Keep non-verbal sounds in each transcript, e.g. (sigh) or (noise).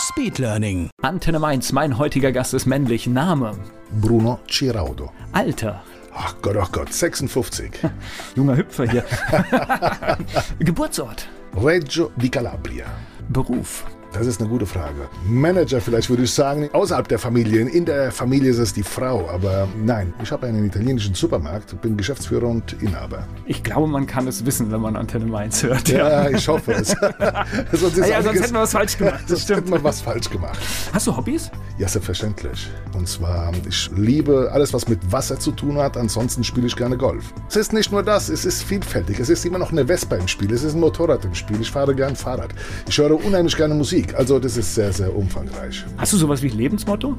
Speedlearning. Antenne Mainz, mein heutiger Gast ist männlich. Name, Bruno Ciraudo. Alter, Ach Gott, ach Gott, 56. (laughs) junger Hüpfer hier. (laughs) Geburtsort, Reggio di Calabria. Beruf, Das ist eine gute Frage. Manager vielleicht würde ich sagen, außerhalb der Familie. In der Familie ist es die Frau, aber nein, ich habe einen italienischen Supermarkt, bin Geschäftsführer und Inhaber. Ich glaube, man kann es wissen, wenn man Antenne Mainz hört. Ja, ich hoffe es. (laughs) sonst ist Ah ja, sonst hätten wir was falsch gemacht. Das (laughs) stimmt. hätten wir was falsch gemacht. Hast du Hobbys? Ja, selbstverständlich. Und zwar, ich liebe alles, was mit Wasser zu tun hat. Ansonsten spiele ich gerne Golf. Es ist nicht nur das, es ist vielfältig. Es ist immer noch eine Vespa im Spiel. Es ist ein Motorrad im Spiel. Ich fahre gern Fahrrad. Ich höre unheimlich gerne Musik. Also, das ist sehr, sehr umfangreich. Hast du sowas wie Lebensmotto?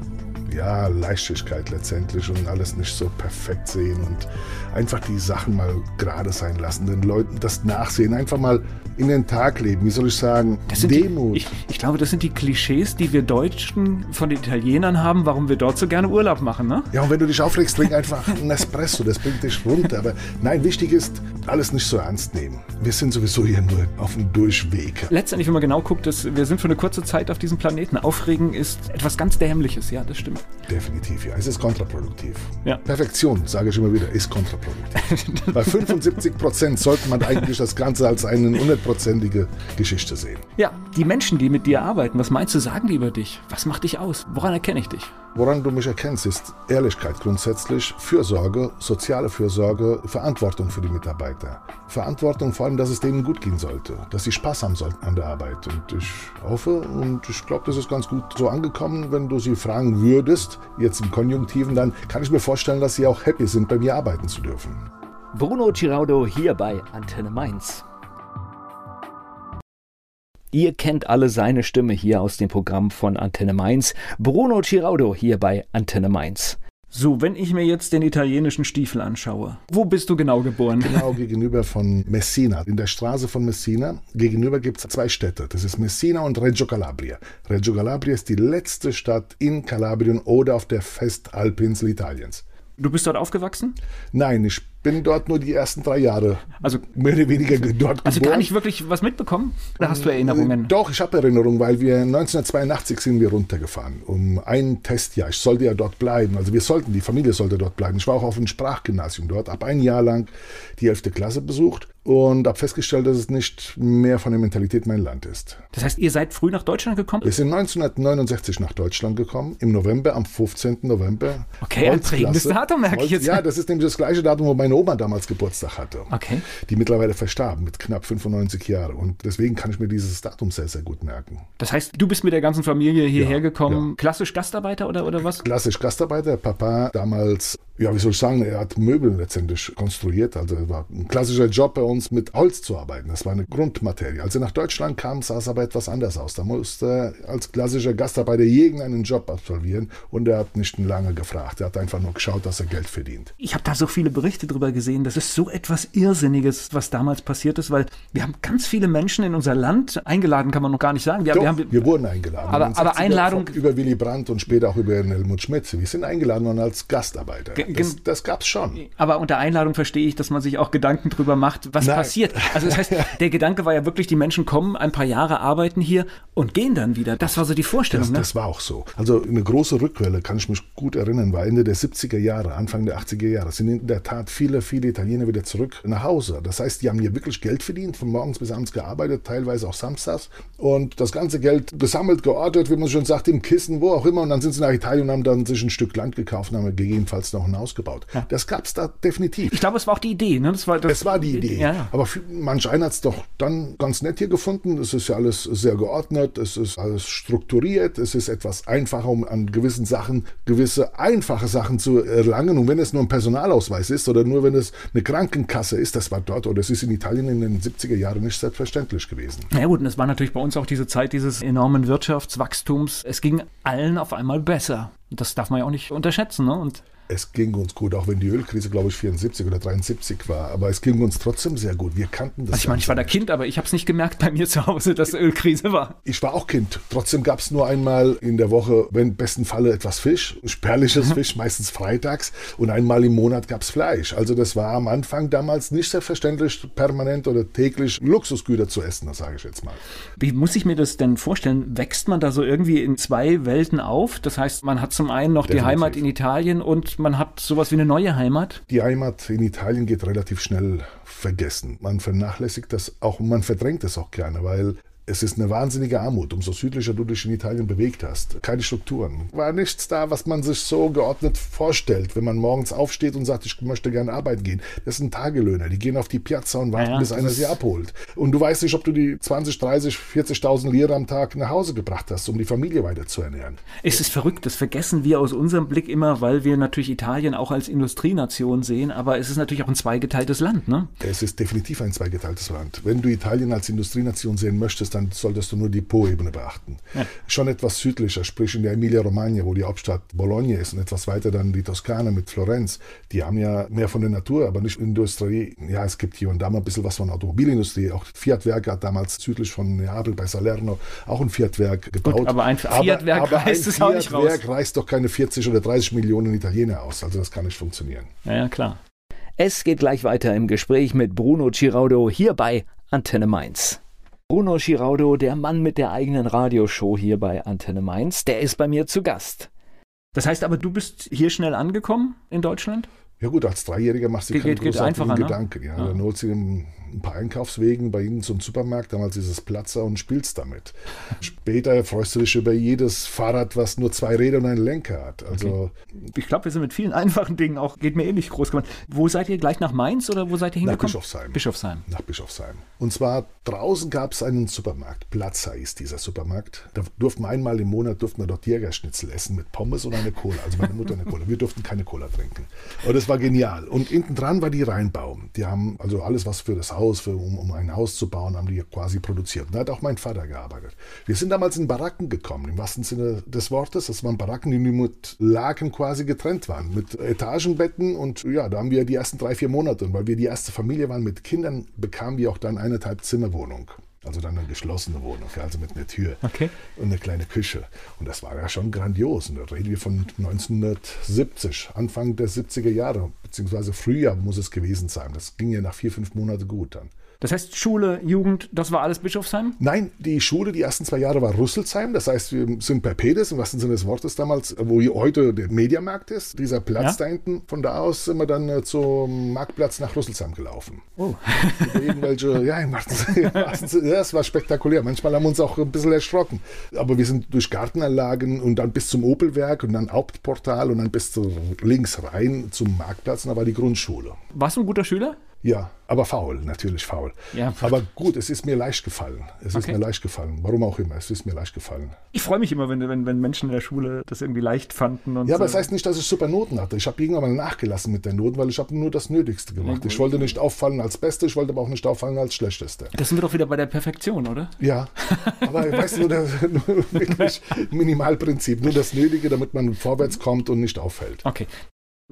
Ja, Leichtigkeit letztendlich und alles nicht so perfekt sehen und einfach die Sachen mal gerade sein lassen, den Leuten das Nachsehen, einfach mal in den Tag leben. Wie soll ich sagen? Demut. Die, ich, ich glaube, das sind die Klischees, die wir Deutschen von den Italienern haben, warum wir dort so gerne Urlaub machen, ne? Ja, und wenn du dich aufregst, trink einfach einen Espresso, das bringt dich runter. Aber nein, wichtig ist, alles nicht so ernst nehmen. Wir sind sowieso hier nur auf dem Durchweg. Letztendlich, wenn man genau guckt, das, wir sind für eine kurze Zeit auf diesem Planeten. Aufregen ist etwas ganz Dämliches, ja, das stimmt. Definitiv, ja. Es ist kontraproduktiv. Ja. Perfektion, sage ich immer wieder, ist kontraproduktiv. Bei 75 Prozent sollte man eigentlich das Ganze als eine hundertprozentige Geschichte sehen. Ja, die Menschen, die mit dir arbeiten, was meinst du, sagen die über dich? Was macht dich aus? Woran erkenne ich dich? Woran du mich erkennst, ist Ehrlichkeit grundsätzlich, Fürsorge, soziale Fürsorge, Verantwortung für die Mitarbeiter. Verantwortung vor allem, dass es denen gut gehen sollte, dass sie Spaß haben sollten an der Arbeit. Und ich hoffe und ich glaube, das ist ganz gut so angekommen. Wenn du sie fragen würdest, jetzt im Konjunktiven, dann kann ich mir vorstellen, dass sie auch happy sind, bei mir arbeiten zu dürfen. Bruno Giraudo hier bei Antenne Mainz. Ihr kennt alle seine Stimme hier aus dem Programm von Antenne Mainz. Bruno Giraudo hier bei Antenne Mainz. So, wenn ich mir jetzt den italienischen Stiefel anschaue, wo bist du genau geboren? Genau gegenüber von Messina. In der Straße von Messina gegenüber gibt es zwei Städte. Das ist Messina und Reggio Calabria. Reggio Calabria ist die letzte Stadt in Kalabrien oder auf der Festalpinsel Italiens. Du bist dort aufgewachsen? Nein, ich bin dort nur die ersten drei Jahre Also, mehr oder weniger ge- dort also geboren. gar nicht wirklich was mitbekommen? Oder hast du Erinnerungen? Doch, ich habe Erinnerungen, weil wir 1982 sind wir runtergefahren, um ein Testjahr. Ich sollte ja dort bleiben. Also wir sollten, die Familie sollte dort bleiben. Ich war auch auf einem Sprachgymnasium dort, habe ein Jahr lang die 11. Klasse besucht und habe festgestellt, dass es nicht mehr von der Mentalität mein Land ist. Das heißt, ihr seid früh nach Deutschland gekommen? Wir sind 1969 nach Deutschland gekommen, im November, am 15. November. Okay, ein prägendes Datum, merke ich jetzt. Ja, das ist nämlich das gleiche Datum, wo meine Oma damals Geburtstag hatte. Okay. Die mittlerweile verstarb mit knapp 95 Jahren. Und deswegen kann ich mir dieses Datum sehr, sehr gut merken. Das heißt, du bist mit der ganzen Familie hierher Ja, gekommen. Klassisch Gastarbeiter oder, oder was? Klassisch Gastarbeiter, Papa damals, ja, wie soll ich sagen, er hat Möbel letztendlich konstruiert. Also es war ein klassischer Job bei uns, mit Holz zu arbeiten. Das war eine Grundmaterie. Als er nach Deutschland kam, sah es aber etwas anders aus. Da musste er als klassischer Gastarbeiter irgendeinen Job absolvieren und er hat nicht lange gefragt. Er hat einfach nur geschaut, dass er Geld verdient. Ich habe da so viele Berichte drüber gesehen. Das ist so etwas Irrsinniges, was damals passiert ist, weil wir haben ganz viele Menschen in unser Land eingeladen, kann man noch gar nicht sagen. Wir, Doch, wir haben, wir wurden eingeladen. Aber- aber 60er Einladung- Über Willy Brandt und später auch über Helmut Schmidt. Wir sind eingeladen worden als Gastarbeiter. Das, das gab es schon. aber unter Einladung verstehe ich, dass man sich auch Gedanken drüber macht, was Nein. passiert. Also das heißt, (laughs) der Gedanke war ja wirklich, die Menschen kommen, ein paar Jahre arbeiten hier und gehen dann wieder. Das war so die Vorstellung. Das, ne? das war auch so. Also eine große Rückwelle, kann ich mich gut erinnern, war Ende der 70er Jahre, Anfang der 80er Jahre, sind in der Tat viele, viele Italiener wieder zurück nach Hause. Das heißt, die haben hier wirklich Geld verdient, von morgens bis abends gearbeitet, teilweise auch samstags und das ganze Geld gesammelt, geordnet, wie man schon sagt, im Kissen, wo auch immer und dann sind sie nach Italien und haben dann sich ein Stück Land gekauft und haben gegebenenfalls noch Sachen ausgebaut. Ja. Das gab es da definitiv. Ich glaube, es war auch die Idee. Ne? Das war, das es war die Idee. Ja. Aber manch einer hat es doch dann ganz nett hier gefunden. Es ist ja alles sehr geordnet, es ist alles strukturiert, es ist etwas einfacher, um an gewissen Sachen, gewisse einfache Sachen zu erlangen. Und wenn es nur ein Personalausweis ist oder nur wenn es eine Krankenkasse ist, das war dort oder es ist in Italien in den 70er Jahren nicht selbstverständlich gewesen. Ja gut, und es war natürlich bei uns auch diese Zeit dieses enormen Wirtschaftswachstums. Es ging allen auf einmal besser. Das darf man ja auch nicht unterschätzen. Ne? Und es ging uns gut, auch wenn die Ölkrise, glaube ich, 74 oder 73 war. Aber es ging uns trotzdem sehr gut. Wir kannten das. Also ich meine, ich war da Kind, aber ich habe es nicht gemerkt bei mir zu Hause, dass Ölkrise war. Ich war auch Kind. Trotzdem gab es nur einmal in der Woche, wenn im besten Falle etwas Fisch, spärliches mhm. Fisch, meistens freitags. Und einmal im Monat gab es Fleisch. Also das war am Anfang damals nicht selbstverständlich, permanent oder täglich Luxusgüter zu essen, das sage ich jetzt mal. Wie muss ich mir das denn vorstellen? Wächst man da so irgendwie in zwei Welten auf? Das heißt, man hat zum einen noch Definitiv. die Heimat in Italien und man hat sowas wie eine neue Heimat? Die Heimat in Italien geht relativ schnell vergessen. Man vernachlässigt das auch und man verdrängt es auch gerne, weil es ist eine wahnsinnige Armut, umso südlicher du dich in Italien bewegt hast. Keine Strukturen. War nichts da, was man sich so geordnet vorstellt, wenn man morgens aufsteht und sagt, ich möchte gerne arbeiten gehen. Das sind Tagelöhner, die gehen auf die Piazza und warten, ja, bis einer sie abholt. Und du weißt nicht, ob du die 20, 30, 40.000 Lira am Tag nach Hause gebracht hast, um die Familie weiter zu ernähren. Es ist verrückt, das vergessen wir aus unserem Blick immer, weil wir natürlich Italien auch als Industrienation sehen, aber es ist natürlich auch ein zweigeteiltes Land, ne? Es ist definitiv ein zweigeteiltes Land. Wenn du Italien als Industrienation sehen möchtest, dann solltest du nur die Po-Ebene beachten. Ja. Schon etwas südlicher, sprich in der Emilia-Romagna, wo die Hauptstadt Bologna ist und etwas weiter dann die Toskana mit Florenz. Die haben ja mehr von der Natur, aber nicht Industrie. Ja, es gibt hier und da mal ein bisschen was von Automobilindustrie. Auch Fiat-Werk hat damals südlich von Neapel bei Salerno auch ein Fiat-Werk gebaut. Gut, aber ein Fiat-Werk reißt es auch nicht raus. Fiat-Werk reißt doch keine 40 oder 30 Millionen Italiener aus. Also das kann nicht funktionieren. Ja, ja, klar. Es geht gleich weiter im Gespräch mit Bruno Ciraudo hier bei Antenne Mainz. Bruno Giraudo, der Mann mit der eigenen Radioshow hier bei Antenne Mainz, der ist bei mir zu Gast. Das heißt aber, du bist hier schnell angekommen in Deutschland? Ja gut, als Dreijähriger machst du dir keine geht, ne? Gedanken. Ja. Ja. Dann holt sie ein, paar Einkaufswegen bei ihnen zum Supermarkt, damals ist es Platzer und spielst damit. (laughs) Später freust du dich über jedes Fahrrad, was nur zwei Räder und einen Lenker hat. Also okay. Ich glaube, wir sind mit vielen (laughs) einfachen Dingen auch, geht mir ähnlich groß geworden. Wo seid ihr gleich nach Mainz oder wo seid ihr hingekommen? Nach Bischofsheim. Bischofsheim. Nach Bischofsheim. Und zwar draußen gab es einen Supermarkt. Platzer ist dieser Supermarkt. Da durften wir einmal im Monat durften wir dort Jägerschnitzel essen mit Pommes und eine Cola. Also meine Mutter eine Cola. Wir durften keine Cola trinken. Und das war genial. Und hinten dran war die Rheinbaum. Die haben also alles, was für das Haus, für, um, um ein Haus zu bauen, haben die quasi produziert. Und da hat auch mein Vater gearbeitet. Wir sind damals in Baracken gekommen, im wahrsten Sinne des Wortes. Das waren Baracken, die mit Laken quasi getrennt waren, mit Etagenbetten. Und ja, da haben wir die ersten drei, vier Monate. Und weil wir die erste Familie waren mit Kindern, bekamen wir auch dann eineinhalb Zimmerwohnung. Also dann eine geschlossene Wohnung, also mit einer Tür okay. und eine kleine Küche. Und das war ja schon grandios. Und da reden wir von 1970, Anfang der 70er Jahre, beziehungsweise Frühjahr muss es gewesen sein. Das ging ja nach vier, fünf Monaten gut dann. Das heißt, Schule, Jugend, das war alles Bischofsheim? Nein, die Schule, die ersten zwei Jahre war Rüsselsheim. Das heißt, wir sind bei Pedes, im wahrsten Sinne des Wortes damals, wo hier heute der Mediamarkt ist. Dieser Platz ja? da hinten. Von da aus sind wir dann äh, zum Marktplatz nach Rüsselsheim gelaufen. Oh. irgendwelche, (laughs) ja, im wahrsten Sinne, das war spektakulär. Manchmal haben wir uns auch ein bisschen erschrocken. Aber wir sind durch Gartenanlagen und dann bis zum Opelwerk und dann Hauptportal und dann bis zu, links rein zum Marktplatz. Und da war die Grundschule. Warst du ein guter Schüler? Ja, aber faul, natürlich faul. Ja. Aber gut, es ist mir leicht gefallen. Es okay. ist mir leicht gefallen. Warum auch immer, es ist mir leicht gefallen. Ich freue mich immer, wenn, wenn, wenn Menschen in der Schule das irgendwie leicht fanden. ja, aber es das heißt nicht, dass ich super Noten hatte. Ich habe irgendwann mal nachgelassen mit den Noten, weil ich habe nur das Nötigste gemacht. ich wollte nicht auffallen als Beste, ich wollte aber auch nicht auffallen als Schlechteste. Das sind wir doch wieder bei der Perfektion, oder? Ja, aber (laughs) weißt du, nur, nur wirklich Minimalprinzip, nur das Nötige, damit man vorwärts kommt und nicht auffällt. Okay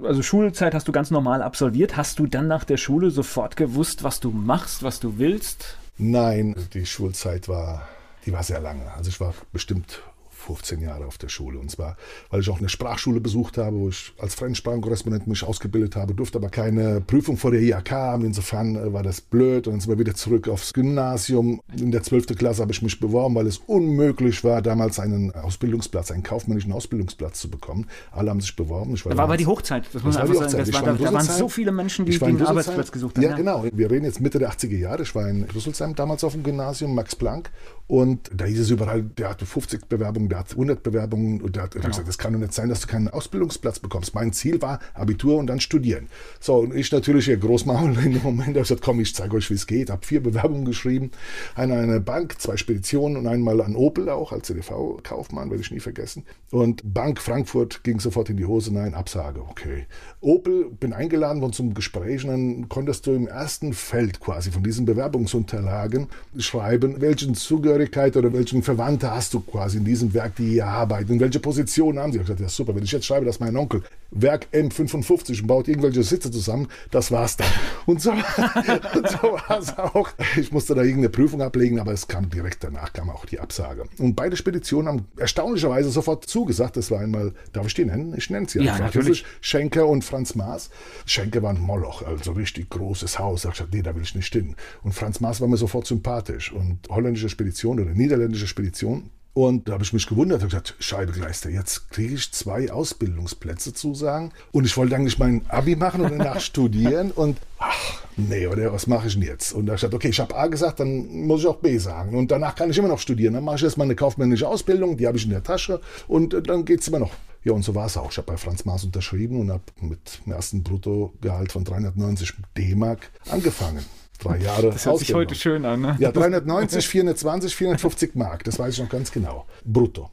also Schulzeit hast du ganz normal absolviert. Hast du dann nach der Schule sofort gewusst, was du machst, was du willst? Nein, die Schulzeit war, die war sehr lange. Also ich war bestimmt 15 Jahre auf der Schule. Und zwar, weil ich auch eine Sprachschule besucht habe, wo ich als Fremdsprachenkorrespondent mich ausgebildet habe, durfte aber keine Prüfung vor der IHK haben. Insofern äh, war das blöd. Und dann sind wir wieder zurück aufs Gymnasium. In der 12. Klasse habe ich mich beworben, weil es unmöglich war, damals einen Ausbildungsplatz, einen kaufmännischen Ausbildungsplatz zu bekommen. Alle haben sich beworben. Ich war da war aber die Hochzeit. Das, muss man einfach sagen. Das war, da, da waren so viele Menschen, die, die einen Arbeitsplatz gesucht haben. Ja, ja, genau. Wir reden jetzt Mitte der 80er Jahre. Ich war in Rüsselsheim damals auf dem Gymnasium, Max Planck. Und da hieß es überall, der hatte 50 Bewerbungen der hat 100 Bewerbungen und der hat genau. gesagt, das kann doch nicht sein, dass du keinen Ausbildungsplatz bekommst. Mein Ziel war Abitur und dann studieren. So, und ich natürlich hier Großmaul in dem Moment, habe gesagt, komm, ich zeige euch, wie es geht. Habe vier Bewerbungen geschrieben, eine an eine Bank, zwei Speditionen und einmal an Opel auch als CDV-Kaufmann, werde ich nie vergessen. Und Bank Frankfurt ging sofort in die Hose, nein, Absage, okay. Opel, bin eingeladen worden zum Gespräch und dann konntest du im ersten Feld quasi von diesen Bewerbungsunterlagen schreiben, welchen Zugehörigkeit oder welchen Verwandte hast du quasi in diesem Werk, die hier arbeiten und welche Position haben sie. Ich habe gesagt, ja super, wenn ich jetzt schreibe, dass mein Onkel Werk M55 und baut irgendwelche Sitze zusammen, das war's dann. Und (laughs) so, und so war es auch. Ich musste da irgendeine Prüfung ablegen, aber es kam direkt danach, kam auch die Absage. Und beide Speditionen haben erstaunlicherweise sofort zugesagt. Das war einmal, darf ich die nennen? Ich nenne sie ja, einfach. Natürlich. Schenker und Franz Maas. Schenker war ein Moloch, also richtig großes Haus. Ich gesagt, nee, da will ich nicht hin. Und Franz Maas war mir sofort sympathisch. Und holländische Spedition oder niederländische Spedition, und da habe ich mich gewundert und gesagt, Scheidegleister, jetzt kriege ich zwei Ausbildungsplätze zusagen. Und ich wollte eigentlich mein Abi machen und danach (laughs) studieren. Und ach, nee, oder was mache ich denn jetzt? Und da habe ich gesagt, okay, ich habe A gesagt, dann muss ich auch B sagen. Und danach kann ich immer noch studieren. Dann mache ich erstmal eine kaufmännische Ausbildung, die habe ich in der Tasche. Und äh, dann geht es immer noch. Ja, und so war es auch. Ich habe bei Franz Maas unterschrieben und habe mit dem ersten Bruttogehalt von 390 D-Mark angefangen drei Jahre. Das hört sich heute schön an. Ne? Ja, 390, 420, 450 Mark, das weiß ich noch ganz genau. Brutto.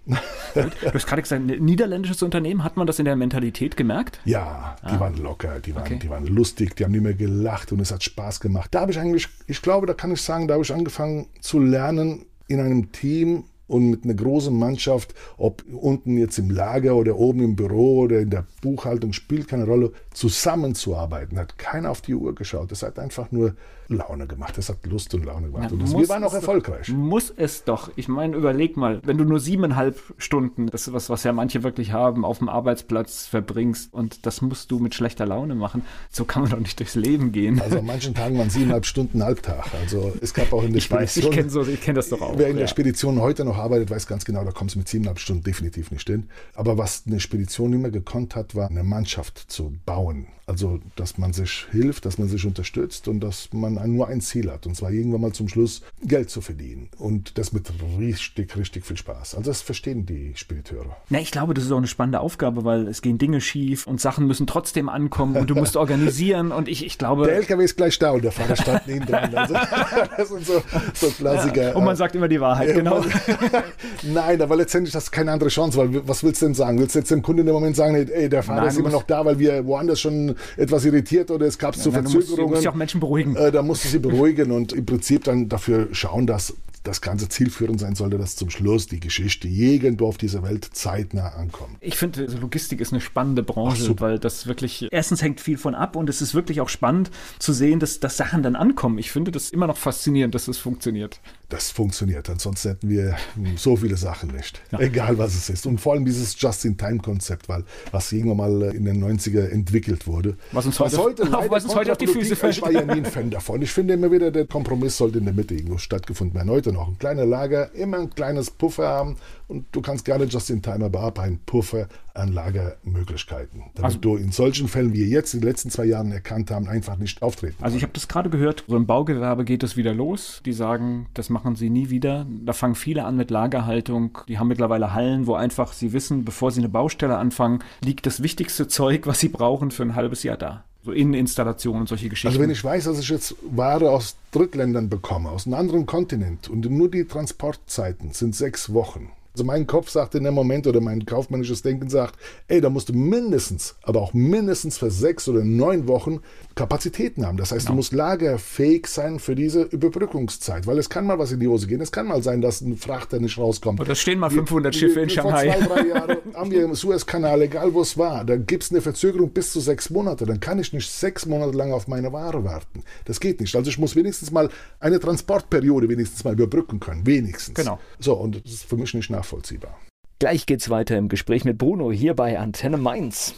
Du hast gerade gesagt, ein niederländisches Unternehmen, hat man das in der Mentalität gemerkt? Ja, die ah. waren locker, die waren, okay. die waren lustig, die haben nicht mehr gelacht und es hat Spaß gemacht. Da habe ich eigentlich, ich glaube, da kann ich sagen, da habe ich angefangen zu lernen, in einem Team und mit einer großen Mannschaft, ob unten jetzt im Lager oder oben im Büro oder in der Buchhaltung, spielt keine Rolle, zusammenzuarbeiten. Hat keiner auf die Uhr geschaut. Es hat einfach nur Laune gemacht. Es hat Lust und Laune gemacht. Ja, und das, wir waren auch erfolgreich. Muss es doch. Ich meine, überleg mal, wenn du nur siebeneinhalb Stunden, das ist was, was ja manche wirklich haben, auf dem Arbeitsplatz verbringst und das musst du mit schlechter Laune machen, so kann man doch nicht durchs Leben gehen. Also an manchen Tagen waren siebeneinhalb Stunden Halbtag. Also es gab auch in der ich Spedition. Weiß, ich kenne so, kenn das doch auch. Wer in ja. der Spedition heute noch arbeitet, weiß ganz genau, da kommst du mit siebeneinhalb Stunden definitiv nicht hin. Aber was eine Spedition immer gekonnt hat, war eine Mannschaft zu bauen. Also, dass man sich hilft, dass man sich unterstützt und dass man nur ein Ziel hat. Und zwar irgendwann mal zum Schluss Geld zu verdienen. Und das mit richtig, richtig viel Spaß. Also, das verstehen die Spediteure. Na, ich glaube, das ist auch eine spannende Aufgabe, weil es gehen Dinge schief und Sachen müssen trotzdem ankommen und du musst (laughs) organisieren. Und ich, ich glaube. Der LKW ist gleich da und der Fahrer steht neben dran. Also, (laughs) das sind so, so Klassiker. Ja, und man sagt immer die Wahrheit, genau. (laughs) Nein, aber letztendlich hast du keine andere Chance, weil was willst du denn sagen? Willst du jetzt dem Kunden in dem Moment sagen, ey, der Fahrer Nein, ist immer noch da, weil wir woanders schon etwas irritiert oder es gab ja, zu Verzögerungen. Du musst, du musst auch Menschen beruhigen. Äh, da musst du sie beruhigen und im Prinzip dann dafür schauen, dass das Ganze zielführend sein sollte, dass zum Schluss die Geschichte irgendwo auf dieser Welt zeitnah ankommt. Ich finde, also Logistik ist eine spannende Branche, Ach, weil das wirklich, erstens hängt viel von ab und es ist wirklich auch spannend zu sehen, dass, dass Sachen dann ankommen. Ich finde das immer noch faszinierend, dass das funktioniert. Das funktioniert, ansonsten hätten wir so viele Sachen nicht. Ja. Egal was es ist. Und vor allem dieses Just-in-Time-Konzept, weil was irgendwann mal in den 90er entwickelt wurde. Was uns heute, was heute, (laughs) was uns heute auf die Füße fällt. Ich war ja nie ein Fan davon. Ich finde immer wieder, der Kompromiss sollte in der Mitte irgendwo stattgefunden werden. Heute noch ein kleiner Lager, immer ein kleines Puffer haben und du kannst gerne just in time aber ab einen Puffer an Lagermöglichkeiten, damit also, du in solchen Fällen, wie wir jetzt in den letzten zwei Jahren erkannt haben, einfach nicht auftreten. Also ich habe das gerade gehört, so im Baugewerbe geht es wieder los. Die sagen, das machen sie nie wieder. Da fangen viele an mit Lagerhaltung. Die haben mittlerweile Hallen, wo einfach sie wissen, bevor sie eine Baustelle anfangen, liegt das wichtigste Zeug, was sie brauchen, für ein halbes Jahr da so Inneninstallationen und solche Geschichten. Also wenn ich weiß, dass ich jetzt Ware aus Drittländern bekomme, aus einem anderen Kontinent und nur die Transportzeiten sind sechs Wochen, also mein Kopf sagt in dem Moment oder mein kaufmännisches Denken sagt, ey, da musst du mindestens, aber auch mindestens für sechs oder neun Wochen Kapazitäten haben. Das heißt, genau. du musst lagerfähig sein für diese Überbrückungszeit, weil es kann mal was in die Hose gehen. Es kann mal sein, dass ein Frachter nicht rauskommt. Oder stehen mal 500 wir, Schiffe wir, in Shanghai. Vor zwei, drei (laughs) Jahren haben wir im Suezkanal, egal wo es war, da gibt es eine Verzögerung bis zu sechs Monate. Dann kann ich nicht sechs Monate lang auf meine Ware warten. Das geht nicht. Also ich muss wenigstens mal eine Transportperiode wenigstens mal überbrücken können. Wenigstens. Genau. So, und das ist für mich nicht nachvollziehbar. Gleich geht's weiter im Gespräch mit Bruno hier bei Antenne Mainz.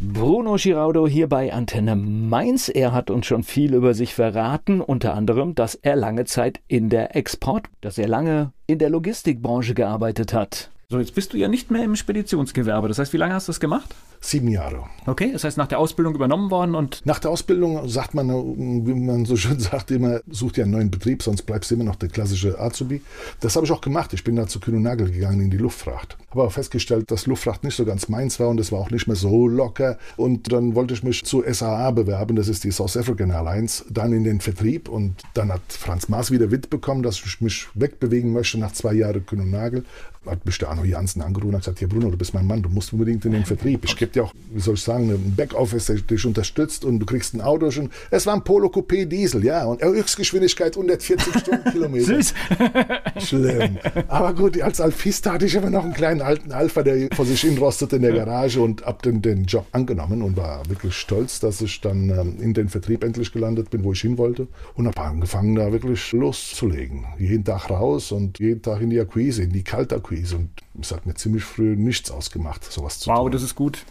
Bruno Giraudo hier bei Antenne Mainz. Er hat uns schon viel über sich verraten, unter anderem, dass er lange Zeit in der Export, dass er lange in der Logistikbranche gearbeitet hat. So, jetzt bist du ja nicht mehr im Speditionsgewerbe. Das heißt, wie lange hast du das gemacht? Sieben Jahre. Okay, das heißt nach der Ausbildung übernommen worden und. Nach der Ausbildung sagt man, wie man so schön (laughs) sagt, immer, such dir einen neuen Betrieb, sonst bleibst du immer noch der klassische Azubi. Das habe ich auch gemacht. Ich bin da zu Kühn und Nagel gegangen in die Luftfracht. Habe aber festgestellt, dass Luftfracht nicht so ganz meins war und es war auch nicht mehr so locker. Und dann wollte ich mich zu SAA bewerben, das ist die South African Airlines, dann in den Vertrieb. Und dann hat Franz Maas wieder Wind bekommen, dass ich mich wegbewegen möchte nach zwei Jahren Kühn und Nagel hat mich der Arno Jansen angerufen und gesagt, hier Bruno, du bist mein Mann, du musst unbedingt in den Vertrieb. Ich gebe dir auch, wie soll ich sagen, ein Backoffice, der dich unterstützt und du kriegst ein Auto schon. Es war ein Polo Coupé Diesel, ja, und Höchstgeschwindigkeit 140 (laughs) Stundenkilometer. Süß. Schlimm. Aber gut, als Alpista hatte ich immer noch einen kleinen alten Alpha, der vor sich hinrostet in der Garage und hab den, den Job angenommen und war wirklich stolz, dass ich dann ähm, in den Vertrieb endlich gelandet bin, wo ich hin wollte und habe angefangen, da wirklich loszulegen. Jeden Tag raus und jeden Tag in die Akquise, in die Kaltakquise Hobbys und es hat mir ziemlich früh nichts ausgemacht, sowas zu wow, tun. Wow, das ist gut.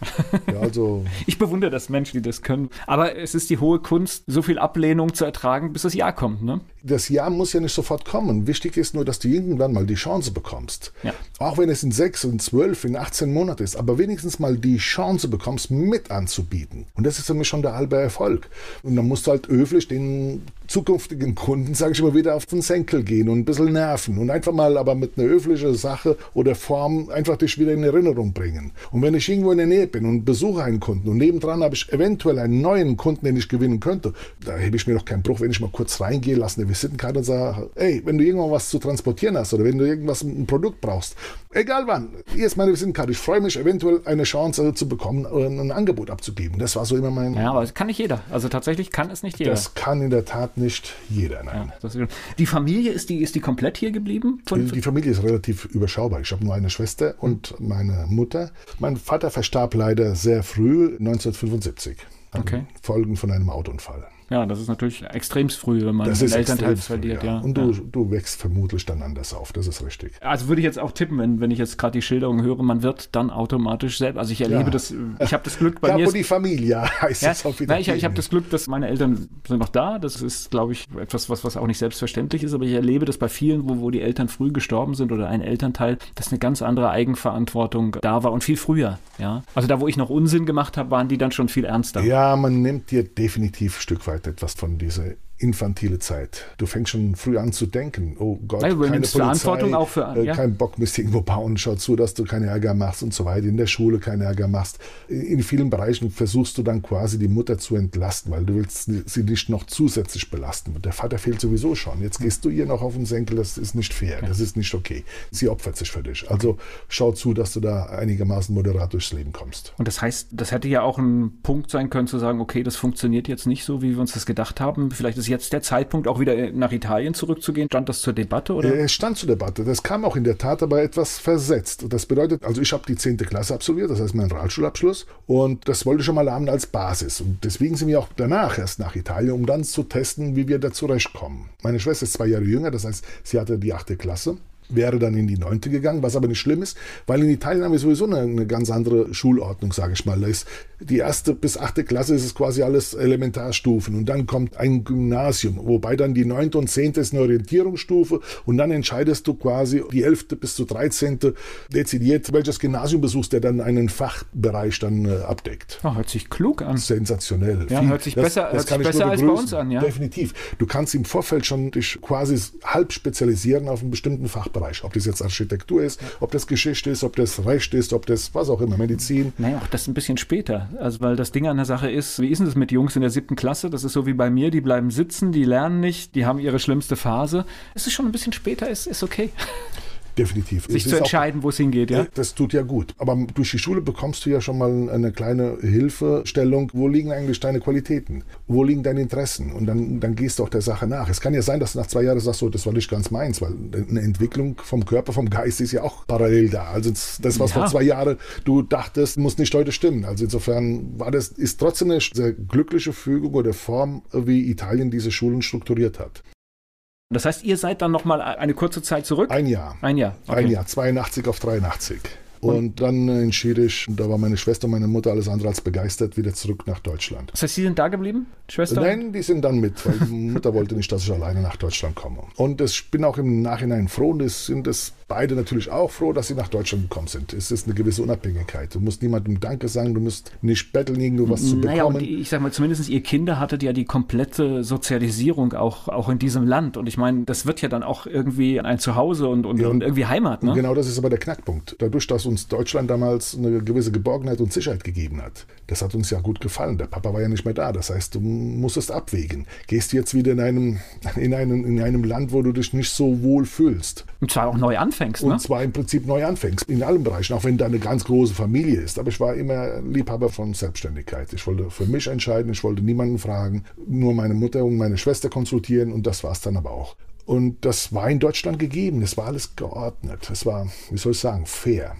Ja, also (laughs) ich bewundere das Menschen, die das können. Aber es ist die hohe Kunst, so viel Ablehnung zu ertragen, bis das Jahr kommt, ne? Das Jahr muss ja nicht sofort kommen. Wichtig ist nur, dass du irgendwann mal die Chance bekommst. Ja. Auch wenn es in sechs, in zwölf, in 18 Monaten ist, aber wenigstens mal die Chance bekommst, mit anzubieten. Und das ist für mich schon der halbe Erfolg. Und dann musst du halt höflich den zukünftigen Kunden, sage ich immer wieder, auf den Senkel gehen und ein bisschen nerven und einfach mal aber mit einer höflichen Sache oder Form einfach dich wieder in Erinnerung bringen. Und wenn ich irgendwo in der Nähe bin und besuche einen Kunden und nebendran habe ich eventuell einen neuen Kunden, den ich gewinnen könnte, da hebe ich mir doch keinen Bruch, wenn ich mal kurz reingehe, lasse eine Visitenkarte und sage, ey, wenn du irgendwann was zu transportieren hast oder wenn du irgendwas, ein Produkt brauchst, egal wann, hier ist meine Visitenkarte, ich freue mich eventuell eine Chance zu bekommen, ein Angebot abzugeben. Das war so immer mein... Ja, aber das kann nicht jeder. Also tatsächlich kann es nicht jeder. Das kann in der Tat nicht jeder, nein. Ja, die Familie, ist die, ist die komplett hier geblieben? Von, die Familie ist relativ überschaubar. Ich habe nur eine Schwester und meine Mutter. Mein Vater verstarb leider sehr früh, 1975. Okay. Folgen von einem Autounfall. Ja, das ist natürlich extrem früh, wenn man den Elternteil verliert. Ja. ja. Und du, ja. du wächst vermutlich dann anders auf, das ist richtig. Also würde ich jetzt auch tippen, wenn, wenn ich jetzt gerade die Schilderung höre, man wird dann automatisch selbst. Also ich erlebe ja. das, ich habe das Glück bei (laughs) Capo mir. die Familie (laughs) heißt ja, es auf jeden Ich, ich habe das Glück, dass meine Eltern sind noch da. Das ist, glaube ich, etwas, was, was auch nicht selbstverständlich ist, aber ich erlebe das bei vielen, wo, wo die Eltern früh gestorben sind oder ein Elternteil, dass eine ganz andere Eigenverantwortung da war und viel früher. Ja? Also da, wo ich noch Unsinn gemacht habe, waren die dann schon viel ernster. Ja, man nimmt dir definitiv ein Stück weit etwas von dieser infantile Zeit. Du fängst schon früh an zu denken, oh Gott, ja, keine Polizei, Verantwortung auch für, äh, ja. kein Bock, misst irgendwo bauen, schau zu, dass du keine Ärger machst und so weiter, in der Schule keine Ärger machst. In vielen Bereichen versuchst du dann quasi die Mutter zu entlasten, weil du willst sie nicht noch zusätzlich belasten. Der Vater fehlt sowieso schon. Jetzt gehst du ihr noch auf den Senkel, das ist nicht fair, ja. das ist nicht okay. Sie opfert sich für dich. Also schau zu, dass du da einigermaßen moderat durchs Leben kommst. Und das heißt, das hätte ja auch ein Punkt sein können, zu sagen, okay, das funktioniert jetzt nicht so, wie wir uns das gedacht haben. Vielleicht ist ist jetzt der Zeitpunkt, auch wieder nach Italien zurückzugehen? Stand das zur Debatte? Oder? Es stand zur Debatte. Das kam auch in der Tat aber etwas versetzt. Das bedeutet, also ich habe die 10. Klasse absolviert, das heißt meinen Realschulabschluss. Und das wollte ich schon mal haben als Basis. Und deswegen sind wir auch danach erst nach Italien, um dann zu testen, wie wir da zurechtkommen. Meine Schwester ist zwei Jahre jünger, das heißt, sie hatte die 8. Klasse wäre dann in die neunte gegangen, was aber nicht schlimm ist, weil in Italien haben wir sowieso eine, eine ganz andere Schulordnung, sage ich mal. Da ist die erste bis achte Klasse ist es quasi alles Elementarstufen und dann kommt ein Gymnasium, wobei dann die neunte und zehnte ist eine Orientierungsstufe und dann entscheidest du quasi die elfte bis zur dreizehnte dezidiert, welches Gymnasium besuchst, der dann einen Fachbereich dann äh, abdeckt. Oh, hört sich klug an. Sensationell. Ja, Viel, hört sich das, besser, das hört sich besser als bei uns an, ja. Definitiv. Du kannst im Vorfeld schon dich quasi halb spezialisieren auf einen bestimmten Fachbereich. Ob das jetzt Architektur ist, ob das Geschichte ist, ob das Recht ist, ob das was auch immer, Medizin. Naja, auch das ein bisschen später. Also, weil das Ding an der Sache ist, wie ist denn das mit Jungs in der siebten Klasse? Das ist so wie bei mir, die bleiben sitzen, die lernen nicht, die haben ihre schlimmste Phase. Es ist schon ein bisschen später, ist, ist okay. Definitiv. Sich es zu entscheiden, wo es hingeht, ja? Das tut ja gut. Aber durch die Schule bekommst du ja schon mal eine kleine Hilfestellung. Wo liegen eigentlich deine Qualitäten? Wo liegen deine Interessen? Und dann, dann gehst du auch der Sache nach. Es kann ja sein, dass du nach zwei Jahren sagst, so, das war nicht ganz meins, weil eine Entwicklung vom Körper, vom Geist ist ja auch parallel da. Also das, was ja. vor zwei Jahren du dachtest, muss nicht heute stimmen. Also insofern war das, ist trotzdem eine sehr glückliche Fügung oder Form, wie Italien diese Schulen strukturiert hat. Das heißt, ihr seid dann noch mal eine kurze Zeit zurück? Ein Jahr. Ein Jahr. Okay. Ein Jahr, 82 auf 83. Und dann entschied ich, da war meine Schwester und meine Mutter alles andere als begeistert, wieder zurück nach Deutschland. Das heißt, Sie sind da geblieben, Schwester? Nein, die sind dann mit, weil die Mutter wollte nicht, dass ich alleine nach Deutschland komme. Und ich bin auch im Nachhinein froh und das sind das beide natürlich auch froh, dass sie nach Deutschland gekommen sind. Es ist eine gewisse Unabhängigkeit. Du musst niemandem Danke sagen, du musst nicht betteln, irgendwo was zu Naja, bekommen. ich sag mal, zumindest ihr Kinder hattet ja die komplette Sozialisierung auch, auch in diesem Land. Und ich meine, das wird ja dann auch irgendwie ein Zuhause und, und, Ja, und irgendwie Heimat, ne? Genau das ist aber der Knackpunkt. Dadurch, dass uns Deutschland damals eine gewisse Geborgenheit und Sicherheit gegeben hat, das hat uns ja gut gefallen. Der Papa war ja nicht mehr da. Das heißt, du musstest abwägen. Gehst du jetzt wieder in einem, in einem, in einem Land, wo du dich nicht so wohl fühlst. Und zwar auch neu anfängst, Und ne? zwar im Prinzip neu anfängst, in allen Bereichen, auch wenn da eine ganz große Familie ist. Aber ich war immer Liebhaber von Selbstständigkeit. Ich wollte für mich entscheiden, ich wollte niemanden fragen, nur meine Mutter und meine Schwester konsultieren und das war es dann aber auch. Und das war in Deutschland gegeben, es war alles geordnet, es war, wie soll ich sagen, fair.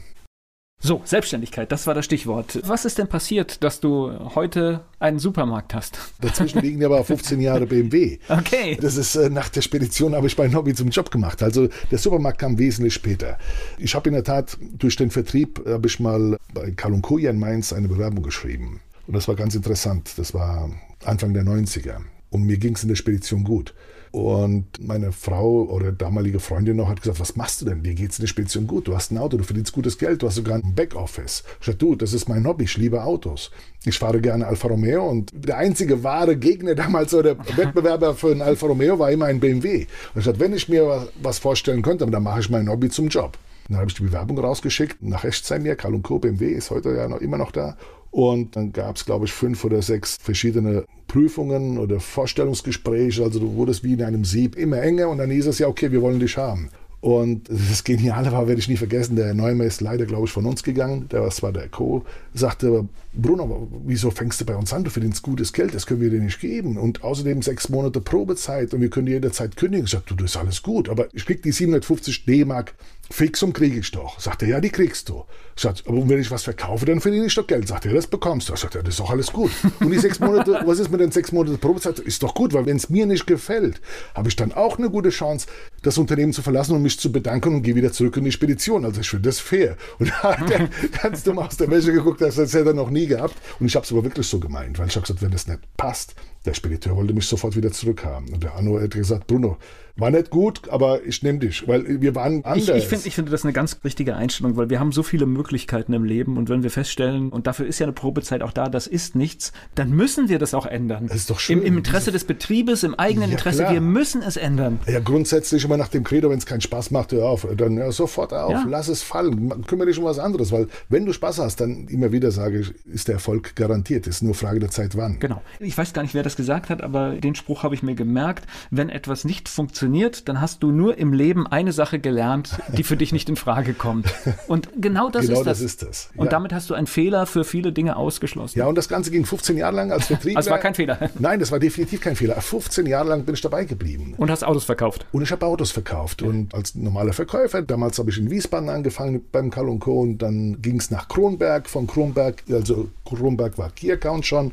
So, Selbstständigkeit, das war das Stichwort. Was ist denn passiert, dass du heute einen Supermarkt hast? (laughs) Dazwischen liegen ja aber 15 Jahre BMW. Okay. Das ist äh, nach der Spedition habe ich mein Hobby zum Job gemacht. Also der Supermarkt kam wesentlich später. Ich habe in der Tat durch den Vertrieb habe ich mal bei Kalunkoja in Mainz eine Bewerbung geschrieben. Und das war ganz interessant. Das war Anfang der 90er. Und mir ging es in der Spedition gut. Und meine Frau oder damalige Freundin noch hat gesagt, was machst du denn? Dir geht's in der Spedition gut. Du hast ein Auto, du verdienst gutes Geld, du hast sogar ein Backoffice. Sagte, du, das ist mein Hobby, ich liebe Autos. Ich fahre gerne Alfa Romeo und der einzige wahre Gegner damals oder Wettbewerber für einen Alfa Romeo war immer ein BMW. Und ich sagte, wenn ich mir was vorstellen könnte, dann mache ich mein Hobby zum Job. Und dann habe ich die Bewerbung rausgeschickt nach Echtzheim, Karl Co. BMW ist heute ja noch immer noch da. Und dann gab es, glaube ich, fünf oder sechs verschiedene Prüfungen oder Vorstellungsgespräche. Also du wurdest wie in einem Sieb immer enger und dann hieß es ja, okay, wir wollen dich haben. Und das Geniale war, werde ich nie vergessen, der Neumer ist leider, glaube ich, von uns gegangen. Der war der Co. Sagte, Bruno, wieso fängst du bei uns an? Du verdienst gutes Geld, das können wir dir nicht geben. Und außerdem sechs Monate Probezeit und wir können dir jederzeit kündigen. Ich sagte, du, das ist alles gut, aber ich krieg die 750 D-Mark Fixum kriege ich doch. Sagt er, ja, die kriegst du. Sagt, aber wenn ich was verkaufe, dann verdiene ich doch Geld. Sagt er, das bekommst du. Sagt er, das ist doch alles gut. Und die sechs Monate, (laughs) was ist mit den sechs Monate Probezeit? Ist doch gut, weil wenn es mir nicht gefällt, habe ich dann auch eine gute Chance, das Unternehmen zu verlassen und mich zu bedanken und gehe wieder zurück in die Spedition. Also ich finde das fair. Und da (laughs) hat er ganz dumm aus der Wäsche geguckt, das hätte er noch nie gehabt. Und ich habe es aber wirklich so gemeint, weil ich habe gesagt, wenn das nicht passt, der Spediteur wollte mich sofort wieder zurückhaben. Und der Anno hätte gesagt, Bruno, war nicht gut, aber ich nehme dich, weil wir waren anders. Ich, ich, find, ich finde das eine ganz richtige Einstellung, weil wir haben so viele Möglichkeiten im Leben und wenn wir feststellen, und dafür ist ja eine Probezeit auch da, das ist nichts, dann müssen wir das auch ändern. Das ist doch schön. Im, Im Interesse des Betriebes, im eigenen Ja, Interesse, klar. wir müssen es ändern. Ja, grundsätzlich immer nach dem Credo, wenn es keinen Spaß macht, hör auf. Dann hör sofort auf, Ja. lass es fallen, kümmere dich um was anderes, weil wenn du Spaß hast, dann immer wieder sage ich, ist der Erfolg garantiert. Ist nur Frage der Zeit, wann. Genau. Ich weiß gar nicht, wer das gesagt hat, aber den Spruch habe ich mir gemerkt. Wenn etwas nicht funktioniert, dann hast du nur im Leben eine Sache gelernt, die für dich nicht in Frage kommt. Und genau das Genau ist das. das ist das. Und Ja. damit hast du einen Fehler für viele Dinge ausgeschlossen. Ja, und das Ganze ging 15 Jahre lang als Vertriebler. (laughs) Also war kein Fehler. Nein, das war definitiv kein Fehler. 15 Jahre lang bin ich dabei geblieben. Und hast Autos verkauft. Und ich habe Autos verkauft. Und als normaler Verkäufer, damals habe ich in Wiesbaden angefangen beim Karl und Co. Und dann ging es nach Kronberg. Von Kronberg, also Kronberg war Key Account schon.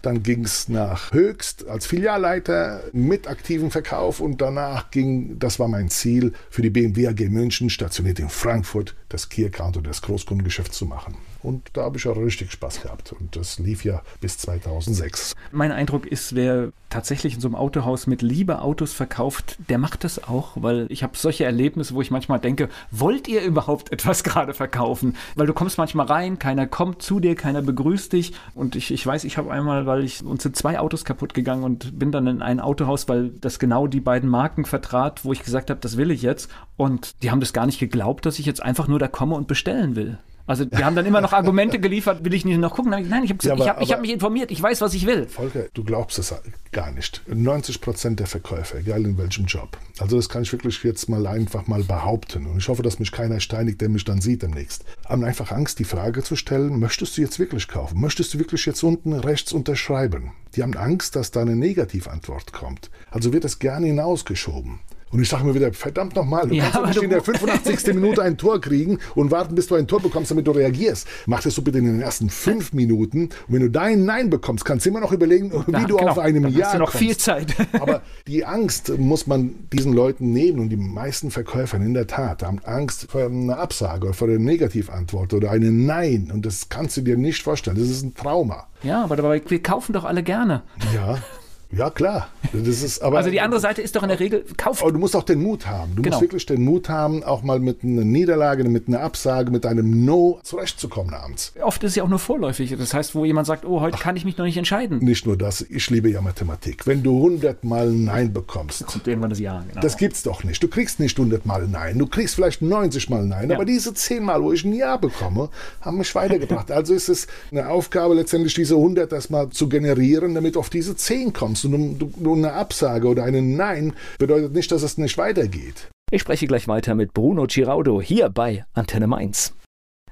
Dann ging es nach Höchst als Filialleiter mit aktivem Verkauf. Und danach ging, das war mein Ziel, für die BMW AG München, stationiert in Frankfurt, das Key Account oder das Großkundengeschäft zu machen. Und da habe ich auch richtig Spaß gehabt. Und das lief ja bis 2006. Mein Eindruck ist, wer tatsächlich in so einem Autohaus mit Liebe Autos verkauft, der macht das auch, weil ich habe solche Erlebnisse, wo ich manchmal denke, wollt ihr überhaupt etwas (laughs) gerade verkaufen? Weil du kommst manchmal rein, keiner kommt zu dir, keiner begrüßt dich und ich, ich weiß, ich habe einmal, weil ich uns sind zwei Autos kaputt gegangen und bin dann in ein Autohaus, weil das genau die beiden Marken vertrat, wo ich gesagt habe, das will ich jetzt und die haben das gar nicht geglaubt, dass ich jetzt einfach nur da komme und bestellen will. Also die haben dann immer noch Argumente geliefert, will ich nicht noch gucken? Nein, ich habe gesagt, Ja, ich aber- habe ich hab mich informiert, ich weiß, was ich will. Volker, du glaubst es gar nicht. 90 Prozent der Verkäufer, egal in welchem Job. Also das kann ich wirklich jetzt mal einfach mal behaupten. Und ich hoffe, dass mich keiner steinigt, der mich dann sieht demnächst. Haben einfach Angst, die Frage zu stellen, möchtest du jetzt wirklich kaufen? Möchtest du wirklich jetzt unten rechts unterschreiben? Die haben Angst, dass da eine Negativantwort kommt. Also wird das gerne hinausgeschoben. Und ich sage mir wieder, verdammt nochmal, du Ja, kannst doch nicht in der 85. Minute ein Tor kriegen und warten, bis du ein Tor bekommst, damit du reagierst. Mach das so bitte in den ersten fünf Minuten. Und wenn du dein Nein bekommst, kannst du immer noch überlegen, wie Ja, du genau. auf einem Dann Ja hast du noch kommst. viel Zeit. (laughs) Aber die Angst muss man diesen Leuten nehmen und die meisten Verkäufer in der Tat haben Angst vor einer Absage oder vor einer Negativantwort oder einem Nein. Und das kannst du dir nicht vorstellen. Das ist ein Trauma. Ja, aber dabei, wir kaufen doch alle gerne. Ja, (laughs) Ja, klar. Das ist, aber, also die andere Seite ist doch in der Regel, kauft. Aber du musst auch den Mut haben. Du Genau. musst wirklich den Mut haben, auch mal mit einer Niederlage, mit einer Absage, mit einem No zurechtzukommen abends. Oft ist es ja auch nur vorläufig. Das heißt, wo jemand sagt, oh, heute kann ich mich noch nicht entscheiden. Nicht nur das, ich liebe ja Mathematik. Wenn du 100 Mal Nein bekommst, Kommt irgendwann das Jahr. Genau. das gibt's doch nicht. Du kriegst nicht 100 Mal Nein, du kriegst vielleicht 90 Mal Nein, Ja. aber diese 10 Mal, wo ich ein Ja bekomme, haben mich weitergebracht. also ist es eine Aufgabe, letztendlich diese 100 erstmal zu generieren, damit du auf diese 10 kommst. Und eine Absage oder einen Nein bedeutet nicht, dass es nicht weitergeht. Ich spreche gleich weiter mit Bruno Giraudo hier bei Antenne Mainz.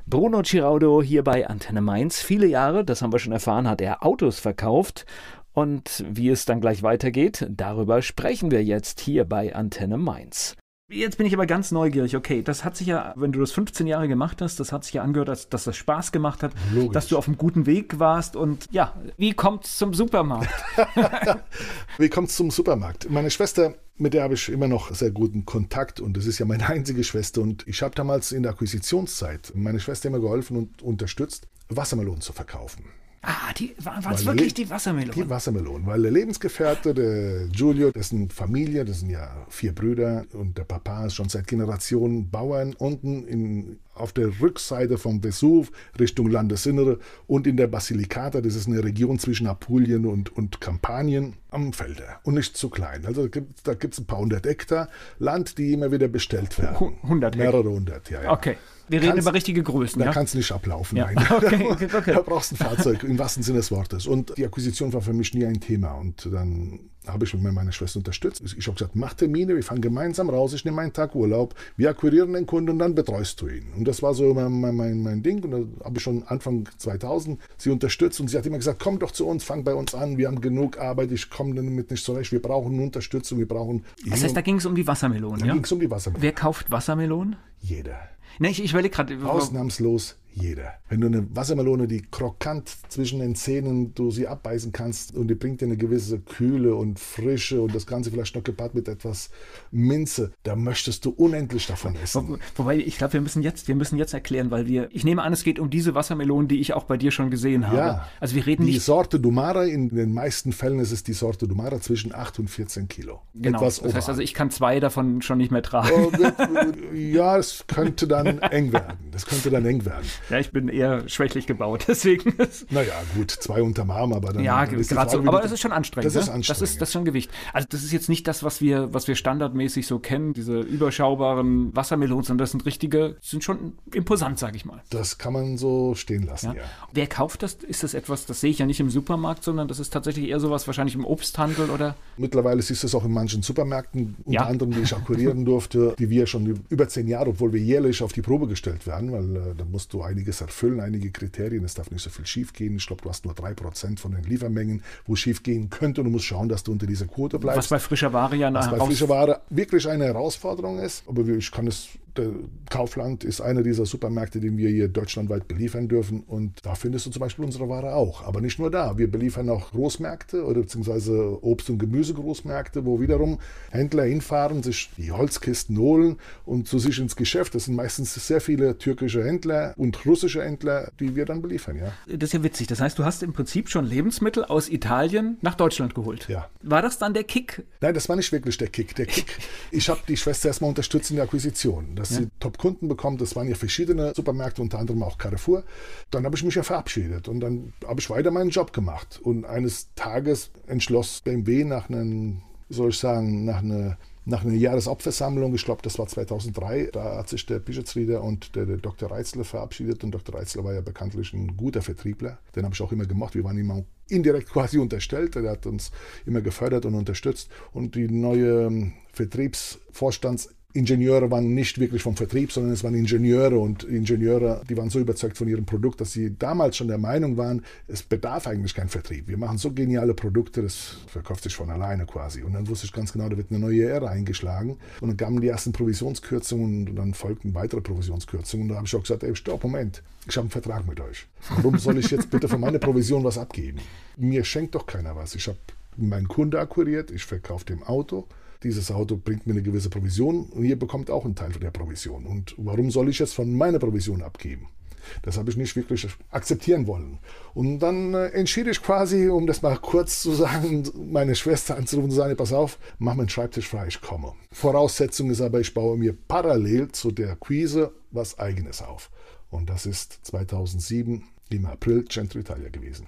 Bruno Giraudo hier bei Antenne Mainz. Viele Jahre, das haben wir schon erfahren, hat er Autos verkauft. Und wie es dann gleich weitergeht, darüber sprechen wir jetzt hier bei Antenne Mainz. Jetzt bin ich aber ganz neugierig. Okay, das hat sich ja, wenn du das 15 Jahre gemacht hast, das hat sich ja angehört, dass, dass das Spaß gemacht hat, Logisch. dass du auf einem guten Weg warst. Und ja, wie kommt's zum Supermarkt? (laughs) (laughs) Wie kommt es zum Supermarkt? Meine Schwester, mit der habe ich immer noch sehr guten Kontakt und das ist ja meine einzige Schwester. Und ich habe damals in der Akquisitionszeit meine Schwester immer geholfen und unterstützt, Wassermelonen zu verkaufen. Ah, die, waren es wirklich die Wassermelonen? Die Wassermelonen, weil der Lebensgefährte, der Giulio, dessen Familie, das sind ja vier Brüder und der Papa ist schon seit Generationen Bauern unten in, auf der Rückseite vom Vesuv Richtung Landesinnere und in der Basilicata, das ist eine Region zwischen Apulien und, und Kampanien am Felde und nicht zu klein. Also da gibt gibt's ein paar hundert Hektar Land, die immer wieder bestellt werden. Hu- 100 Hektar. Mehrere hundert, ja. ja. Okay, wir reden Kannst- über richtige Größen, Da ja? kannst du nicht ablaufen. Ja. Nein. (laughs) Okay, okay, (laughs) okay. Da brauchst du ein Fahrzeug im wahrsten Sinne des Wortes. Und die Akquisition war für mich nie ein Thema. Und dann habe ich mit meiner Schwester unterstützt. Ich habe gesagt, mach Termine, wir fahren gemeinsam raus, ich nehme einen Tag Urlaub, wir akquirieren den Kunden und dann betreust du ihn. Und das war so mein, mein, mein, Ding. Und dann habe ich schon Anfang 2000 sie unterstützt und sie hat immer gesagt, komm doch zu uns, fang bei uns an, wir haben genug Arbeit, ich komme damit nicht zurecht, wir brauchen Unterstützung, wir brauchen... Das heißt, da ging es um die Wassermelonen, da ja? ging es um die Wassermelonen. Wer kauft Wassermelonen? Jeder. Ne, ich, ich überlege gerade. Ausnahmslos jeder. Wenn du eine Wassermelone, die krokant zwischen den Zähnen du sie abbeißen kannst und die bringt dir eine gewisse Kühle und Frische und das Ganze vielleicht noch gepaart mit etwas Minze, da möchtest du unendlich davon essen. Wo, wobei, ich glaube, wir müssen jetzt, wir müssen jetzt erklären, weil wir, ich nehme an, es geht um diese Wassermelonen, die ich auch bei dir schon gesehen habe. Ja. Also wir reden Die nicht. Sorte Dumara, in den meisten Fällen ist es die Sorte Dumara zwischen 8 und 14 Kilo. Genau. Etwas das heißt also, ich kann zwei davon schon nicht mehr tragen. Oh, wird- ja, es könnte dann eng werden. Das könnte dann eng werden. Ja, ich bin eher schwächlich gebaut, (laughs) deswegen. Naja, gut, zwei unterm Arm, aber dann. Ja, gerade so. Aber das ist schon anstrengend. Das ne? ist anstrengend. Das ist, das ist schon Gewicht. Also das ist jetzt nicht das, was wir, was wir standardmäßig so kennen, diese überschaubaren Wassermelonen, sondern das sind richtige, sind schon imposant, sage ich mal. Das kann man so stehen lassen, Ja. ja. Wer kauft das? Ist das etwas, das sehe ich ja nicht im Supermarkt, sondern das ist tatsächlich eher sowas wahrscheinlich im Obsthandel oder? Mittlerweile siehst du es auch in manchen Supermärkten, unter Ja. anderem, die ich akquirieren (laughs) durfte, die wir schon über zehn Jahre, obwohl wir jährlich auf die Probe gestellt werden, weil äh, da musst du einiges erfüllen, einige Kriterien, es darf nicht so viel schief gehen. Ich glaube, du hast nur drei Prozent von den Liefermengen, wo schief gehen könnte und du musst schauen, dass du unter dieser Quote bleibst. Was bei frischer Ware ja Was bei frischer Ware wirklich eine Herausforderung ist. Aber ich kann es, Kaufland ist einer dieser Supermärkte, den wir hier deutschlandweit beliefern dürfen. Und da findest du zum Beispiel unsere Ware auch. Aber nicht nur da. Wir beliefern auch Großmärkte oder beziehungsweise Obst- und Gemüsegroßmärkte, wo wiederum Händler hinfahren, sich die Holzkisten holen und zu sich ins Geschäft. Das sind meistens sehr viele türkische Händler und russische Händler, die wir dann beliefern, ja. Das ist ja witzig. Das heißt, du hast im Prinzip schon Lebensmittel aus Italien nach Deutschland geholt. Ja. War das dann der Kick? Nein, das war nicht wirklich der Kick. Der Kick, (laughs) ich habe die Schwester erstmal unterstützt in der Akquisition, dass sie Top-Kunden bekommt. Das waren ja verschiedene Supermärkte, unter anderem auch Carrefour. Dann habe ich mich ja verabschiedet und dann habe ich weiter meinen Job gemacht. Und eines Tages entschloss BMW nach einem, soll ich sagen, nach einer nach einer Jahresabversammlung, ich glaube, das war 2003, da hat sich der Bischofsrieder und der, der Dr. Reitzler verabschiedet. Und Dr. Reitzler war ja bekanntlich ein guter Vertriebler. Den habe ich auch immer gemacht. Wir waren ihm indirekt (laughs) quasi unterstellt. Der hat uns immer gefördert und unterstützt. Und die neue ähm, Vertriebsvorstands Ingenieure waren nicht wirklich vom Vertrieb, sondern es waren Ingenieure und Ingenieure, die waren so überzeugt von ihrem Produkt, dass sie damals schon der Meinung waren, es bedarf eigentlich kein Vertrieb. Wir machen so geniale Produkte, das verkauft sich von alleine quasi. Und dann wusste ich ganz genau, da wird eine neue Ära eingeschlagen. Und dann kamen die ersten Provisionskürzungen und dann folgten weitere Provisionskürzungen. Und da habe ich auch gesagt, ey, stopp, Moment, ich habe einen Vertrag mit euch. Warum soll ich jetzt bitte für meine Provision was abgeben? Mir schenkt doch keiner was. Ich habe meinen Kunde akquiriert, ich verkaufe dem Auto dieses Auto bringt mir eine gewisse Provision und ihr bekommt auch einen Teil von der Provision. Und warum soll ich jetzt von meiner Provision abgeben? Das habe ich nicht wirklich akzeptieren wollen. Und dann äh, entschied ich quasi, um das mal kurz zu sagen, meine Schwester anzurufen und zu sagen, pass auf, mach meinen Schreibtisch frei, ich komme. Voraussetzung ist aber, ich baue mir parallel zu der Quise was eigenes auf. Und das ist 2007 im April Centro Italia gewesen.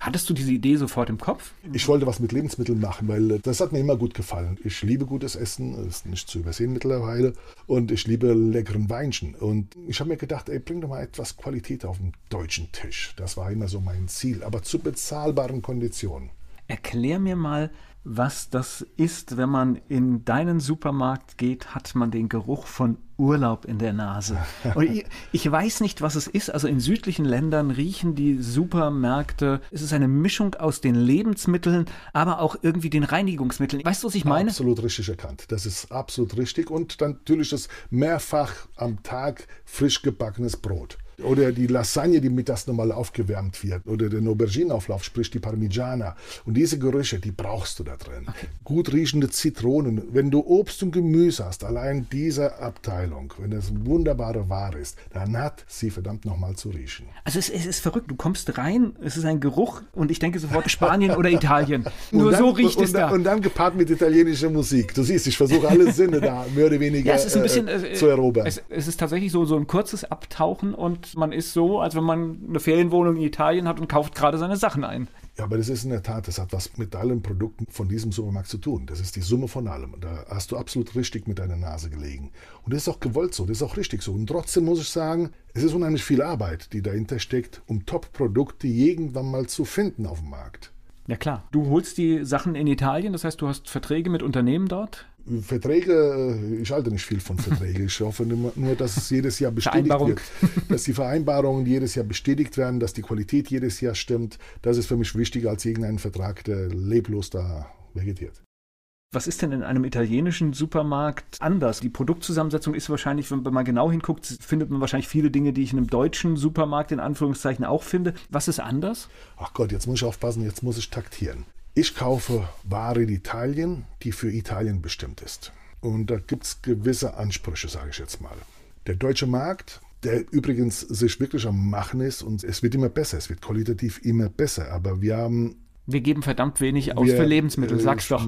Hattest du diese Idee sofort im Kopf? Ich wollte was mit Lebensmitteln machen, weil das hat mir immer gut gefallen. Ich liebe gutes Essen, ist nicht zu übersehen mittlerweile. Und ich liebe leckeren Weinchen. Und ich habe mir gedacht, ey, bring doch mal etwas Qualität auf den deutschen Tisch. Das war immer so mein Ziel, aber zu bezahlbaren Konditionen. Erklär mir mal, was das ist, wenn man in deinen Supermarkt geht, hat man den Geruch von Urlaub in der Nase. (laughs) Ich, ich, weiß nicht, was es ist. Also in südlichen Ländern riechen die Supermärkte. Es ist eine Mischung aus den Lebensmitteln, aber auch irgendwie den Reinigungsmitteln. Weißt du, was ich meine? Absolut richtig erkannt. Das ist absolut richtig. Und dann natürlich das mehrfach am Tag frisch gebackenes Brot. Oder die Lasagne, die mittags nochmal aufgewärmt wird. Oder den Auberginenauflauf, sprich die Parmigiana. Und diese Gerüche, die brauchst du da drin. Okay. Gut riechende Zitronen. Wenn du Obst und Gemüse hast, allein diese Abteilung, wenn das wunderbare Ware ist, dann hat sie verdammt nochmal zu riechen. Also es, es, ist verrückt. Du kommst rein, es ist ein Geruch und ich denke sofort Spanien oder (laughs) Italien. Nur dann, so riecht und, es da. Und dann gepaart mit italienischer Musik. Du siehst, ich versuche alle Sinne da mehr oder weniger ja, es ist ein bisschen, äh, zu erobern. Es, es, ist tatsächlich so, so ein kurzes Abtauchen und man ist so, als wenn man eine Ferienwohnung in Italien hat und kauft gerade seine Sachen ein. Ja, aber das ist in der Tat, das hat was mit allen Produkten von diesem Supermarkt zu tun. Das ist die Summe von allem. Da hast du absolut richtig mit deiner Nase gelegen. Und das ist auch gewollt so, das ist auch richtig so. Und trotzdem muss ich sagen, es ist unheimlich viel Arbeit, die dahinter steckt, um Top-Produkte irgendwann mal zu finden auf dem Markt. Ja klar. Du holst die Sachen in Italien, das heißt, du hast Verträge mit Unternehmen dort? Verträge, äh, ich halte nicht viel von Verträgen. Ich hoffe nur, dass es jedes Jahr bestätigt wird, dass die Vereinbarungen jedes Jahr bestätigt werden, dass die Qualität jedes Jahr stimmt. Das ist für mich wichtiger als irgendein Vertrag, der leblos da vegetiert. Was ist denn in einem italienischen Supermarkt anders? Die Produktzusammensetzung ist wahrscheinlich, wenn man genau hinguckt, findet man wahrscheinlich viele Dinge, die ich in einem deutschen Supermarkt in Anführungszeichen auch finde. Was ist anders? Ach Gott, jetzt muss ich aufpassen, jetzt muss ich taktieren. Ich kaufe Ware in Italien, die für Italien bestimmt ist. Und da gibt es gewisse Ansprüche, sage ich jetzt mal. Der deutsche Markt, der übrigens sich wirklich am Machen ist und es wird immer besser, es wird qualitativ immer besser, aber wir haben wir geben verdammt wenig aus wir, für Lebensmittel, sag's doch.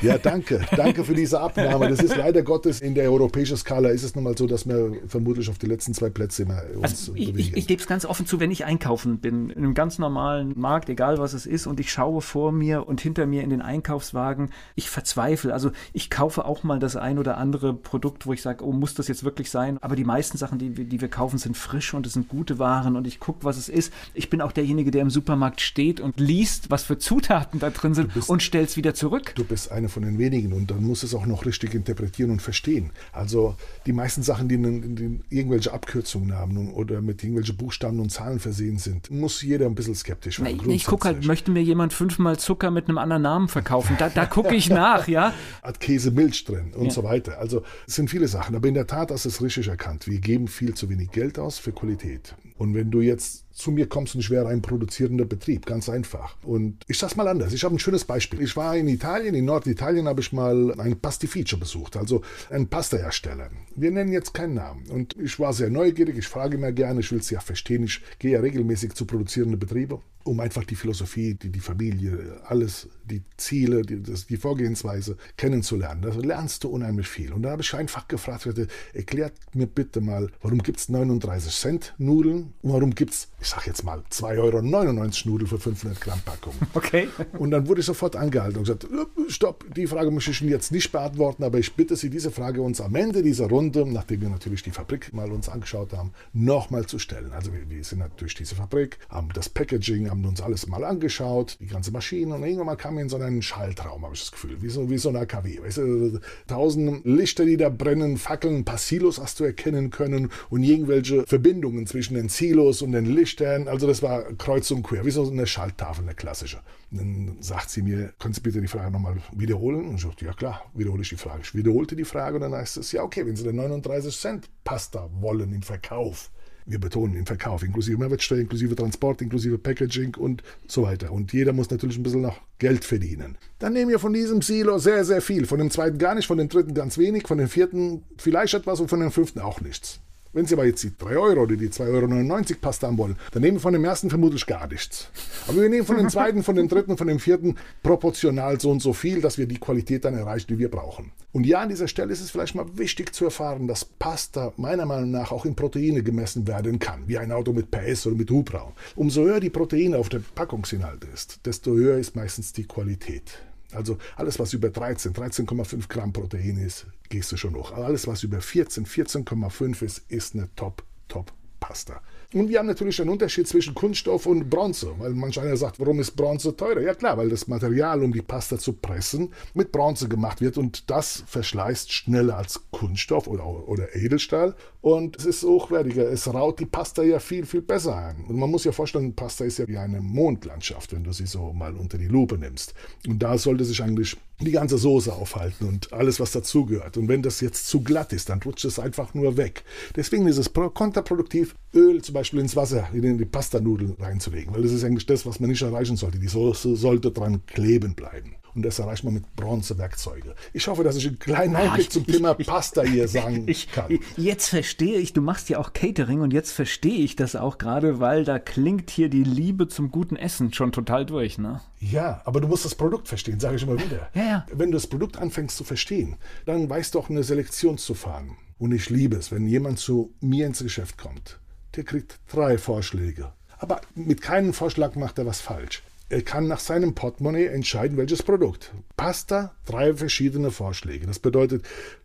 Ja, danke. Danke für diese Abnahme. Das ist leider Gottes in der europäischen Skala ist es nun mal so, dass wir vermutlich auf die letzten zwei Plätze immer uns also ich. Ich, ich gebe es ganz offen zu, wenn ich einkaufen bin, in einem ganz normalen Markt, egal was es ist, und ich schaue vor mir und hinter mir in den Einkaufswagen, ich verzweifle. Also ich kaufe auch mal das ein oder andere Produkt, wo ich sage, oh, muss das jetzt wirklich sein? Aber die meisten Sachen, die, die wir kaufen, sind frisch und es sind gute Waren und ich gucke, was es ist. Ich bin auch derjenige, der im Supermarkt steht und liest, was für Zutaten da drin sind bist, und stellst wieder zurück. Du bist eine von den wenigen und dann musst du es auch noch richtig interpretieren und verstehen. Also die meisten Sachen, die, in, die irgendwelche Abkürzungen haben oder mit irgendwelchen Buchstaben und Zahlen versehen sind, muss jeder ein bisschen skeptisch werden. Ich, ich gucke halt, möchte mir jemand fünfmal Zucker mit einem anderen Namen verkaufen? Da, da gucke ich nach, ja. Hat Käse, Milch drin und ja. so weiter. Also es sind viele Sachen. Aber in der Tat hast du es richtig erkannt. Wir geben viel zu wenig Geld aus für Qualität. Und wenn du jetzt zu mir kommst und ich wäre ein produzierender Betrieb, ganz einfach. Und ich sag's mal anders. Ich habe ein schönes Beispiel. Ich war in Italien, in Norditalien habe ich mal ein Pastificio besucht, also einen Pastahersteller. Wir nennen jetzt keinen Namen. Und ich war sehr neugierig, ich frage immer gerne, ich will es ja verstehen. Ich gehe ja regelmäßig zu produzierenden Betrieben, um einfach die Philosophie, die, die Familie, alles, die Ziele, die, das, die Vorgehensweise kennenzulernen. Da lernst du unheimlich viel. Und da habe ich einfach gefragt, erklärt mir bitte mal, warum gibt es 39 Cent Nudeln und warum gibt es ich sag jetzt mal, 2,99 Euro Nudel für 500 Gramm Packung. (laughs) Okay. Und dann wurde ich sofort angehalten und gesagt, stopp, die Frage möchte ich Ihnen jetzt nicht beantworten, aber ich bitte Sie, diese Frage uns am Ende dieser Runde, nachdem wir natürlich die Fabrik mal uns angeschaut haben, nochmal zu stellen. Also wir, wir sind natürlich diese Fabrik, haben das Packaging, haben uns alles mal angeschaut, die ganze Maschine und irgendwann mal kam in so einen Schalltraum, habe ich das Gefühl, wie so, wie so eine AKW. Weißt du, tausend Lichter, die da brennen, Fackeln, ein paar Silos hast du erkennen können und irgendwelche Verbindungen zwischen den Silos und den Lichtern Stern, also das war kreuz und quer, wie so eine Schalttafel, eine klassische. Und dann sagt sie mir, können Sie bitte die Frage nochmal wiederholen? Und ich sagte, ja klar, wiederhole ich die Frage. Ich wiederholte die Frage und dann heißt es, ja okay, wenn Sie den 39 Cent Pasta wollen im Verkauf, wir betonen im Verkauf, inklusive Mehrwertsteuer, inklusive Transport, inklusive Packaging und so weiter. Und jeder muss natürlich ein bisschen noch Geld verdienen. Dann nehmen wir von diesem Silo sehr, sehr viel. Von dem zweiten gar nicht, von dem dritten ganz wenig, von dem vierten vielleicht etwas und von dem fünften auch nichts. Wenn Sie aber jetzt die 3 Euro oder die 2,99 Euro Pasta haben wollen, dann nehmen wir von dem ersten vermutlich gar nichts. Aber wir nehmen von dem zweiten, von dem dritten, von dem vierten proportional so und so viel, dass wir die Qualität dann erreichen, die wir brauchen. Und ja, an dieser Stelle ist es vielleicht mal wichtig zu erfahren, dass Pasta meiner Meinung nach auch in Proteine gemessen werden kann, wie ein Auto mit PS oder mit Hubraum. Umso höher die Proteine auf der Packungsinhalt ist, desto höher ist meistens die Qualität. Also alles, was über 13, 13,5 Gramm Protein ist, gehst du schon hoch. Alles, was über 14, 14,5 ist, ist eine Top, Top Pasta. Und wir haben natürlich einen Unterschied zwischen Kunststoff und Bronze, weil manch einer sagt, warum ist Bronze teurer? Ja klar, weil das Material, um die Pasta zu pressen, mit Bronze gemacht wird und das verschleißt schneller als Kunststoff oder, oder Edelstahl und es ist hochwertiger. Es raut die Pasta ja viel, viel besser ein. Und man muss ja vorstellen, Pasta ist ja wie eine Mondlandschaft, wenn du sie so mal unter die Lupe nimmst. Und da sollte sich eigentlich die ganze Soße aufhalten und alles, was dazugehört. Und wenn das jetzt zu glatt ist, dann rutscht es einfach nur weg. Deswegen ist es kontraproduktiv, Öl zum Beispiel ins Wasser, in die Pastanudeln reinzulegen, weil das ist eigentlich das, was man nicht erreichen sollte. Die Soße sollte dran kleben bleiben. Und das erreicht man mit Bronzewerkzeugen. Ich hoffe, dass ich einen kleinen Einblick zum ich, Thema ich, Pasta hier (laughs) sagen ich, kann. Jetzt verstehe ich, du machst ja auch Catering und jetzt verstehe ich das auch gerade, weil da klingt hier die Liebe zum guten Essen schon total durch, ne? Ja, aber du musst das Produkt verstehen, sage ich immer wieder. Ja, ja. Wenn du das Produkt anfängst zu verstehen, dann weißt du auch eine Selektion zu fahren. Und ich liebe es, wenn jemand zu mir ins Geschäft kommt der kriegt drei Vorschläge. Aber mit keinem Vorschlag macht er was falsch. Er kann nach seinem Portemonnaie entscheiden, welches Produkt. Pasta, drei verschiedene Vorschläge. Das bedeutet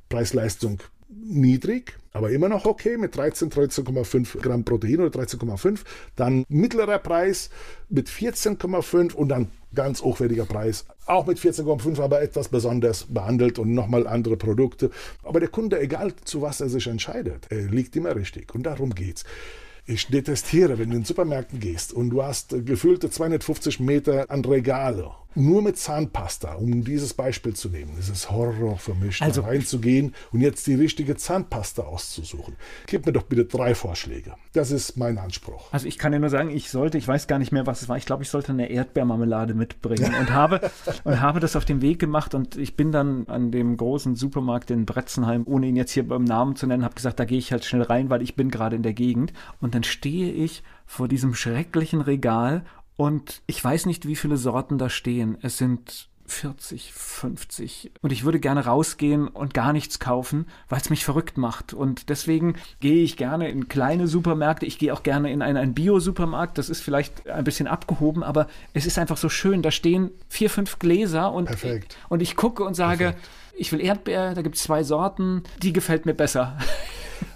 Preis-Leistung niedrig, aber immer noch okay mit 13, 13,5 Gramm Protein oder 13,5. Dann mittlerer Preis mit 14,5 und dann ganz hochwertiger Preis, auch mit 14,5, aber etwas besonders behandelt und nochmal andere Produkte. Aber der Kunde, egal zu was er sich entscheidet, liegt immer richtig und darum geht's. Ich detestiere, wenn du in Supermärkten gehst und du hast gefühlte 250 Meter an Regale nur mit Zahnpasta, um dieses Beispiel zu nehmen. Es ist Horror für mich, also, da reinzugehen und jetzt die richtige Zahnpasta auszusuchen. Gib mir doch bitte drei Vorschläge. Das ist mein Anspruch. Also ich kann dir nur sagen, ich sollte, ich weiß gar nicht mehr, was es war. Ich glaube, ich sollte eine Erdbeermarmelade mitbringen und habe, (laughs) und habe das auf den Weg gemacht und ich bin dann an dem großen Supermarkt in Bretzenheim, ohne ihn jetzt hier beim Namen zu nennen, habe gesagt, da gehe ich halt schnell rein, weil ich bin gerade in der Gegend. Und dann stehe ich vor diesem schrecklichen Regal und ich weiß nicht, wie viele Sorten da stehen. Es sind 40, 50. Und ich würde gerne rausgehen und gar nichts kaufen, weil es mich verrückt macht. Und deswegen gehe ich gerne in kleine Supermärkte. Ich gehe auch gerne in einen, einen Bio-Supermarkt. Das ist vielleicht ein bisschen abgehoben, aber es ist einfach so schön. Da stehen vier, fünf Gläser und, Perfekt. und ich gucke und sage, Perfekt. ich will Erdbeer, da gibt es zwei Sorten, die gefällt mir besser. (laughs)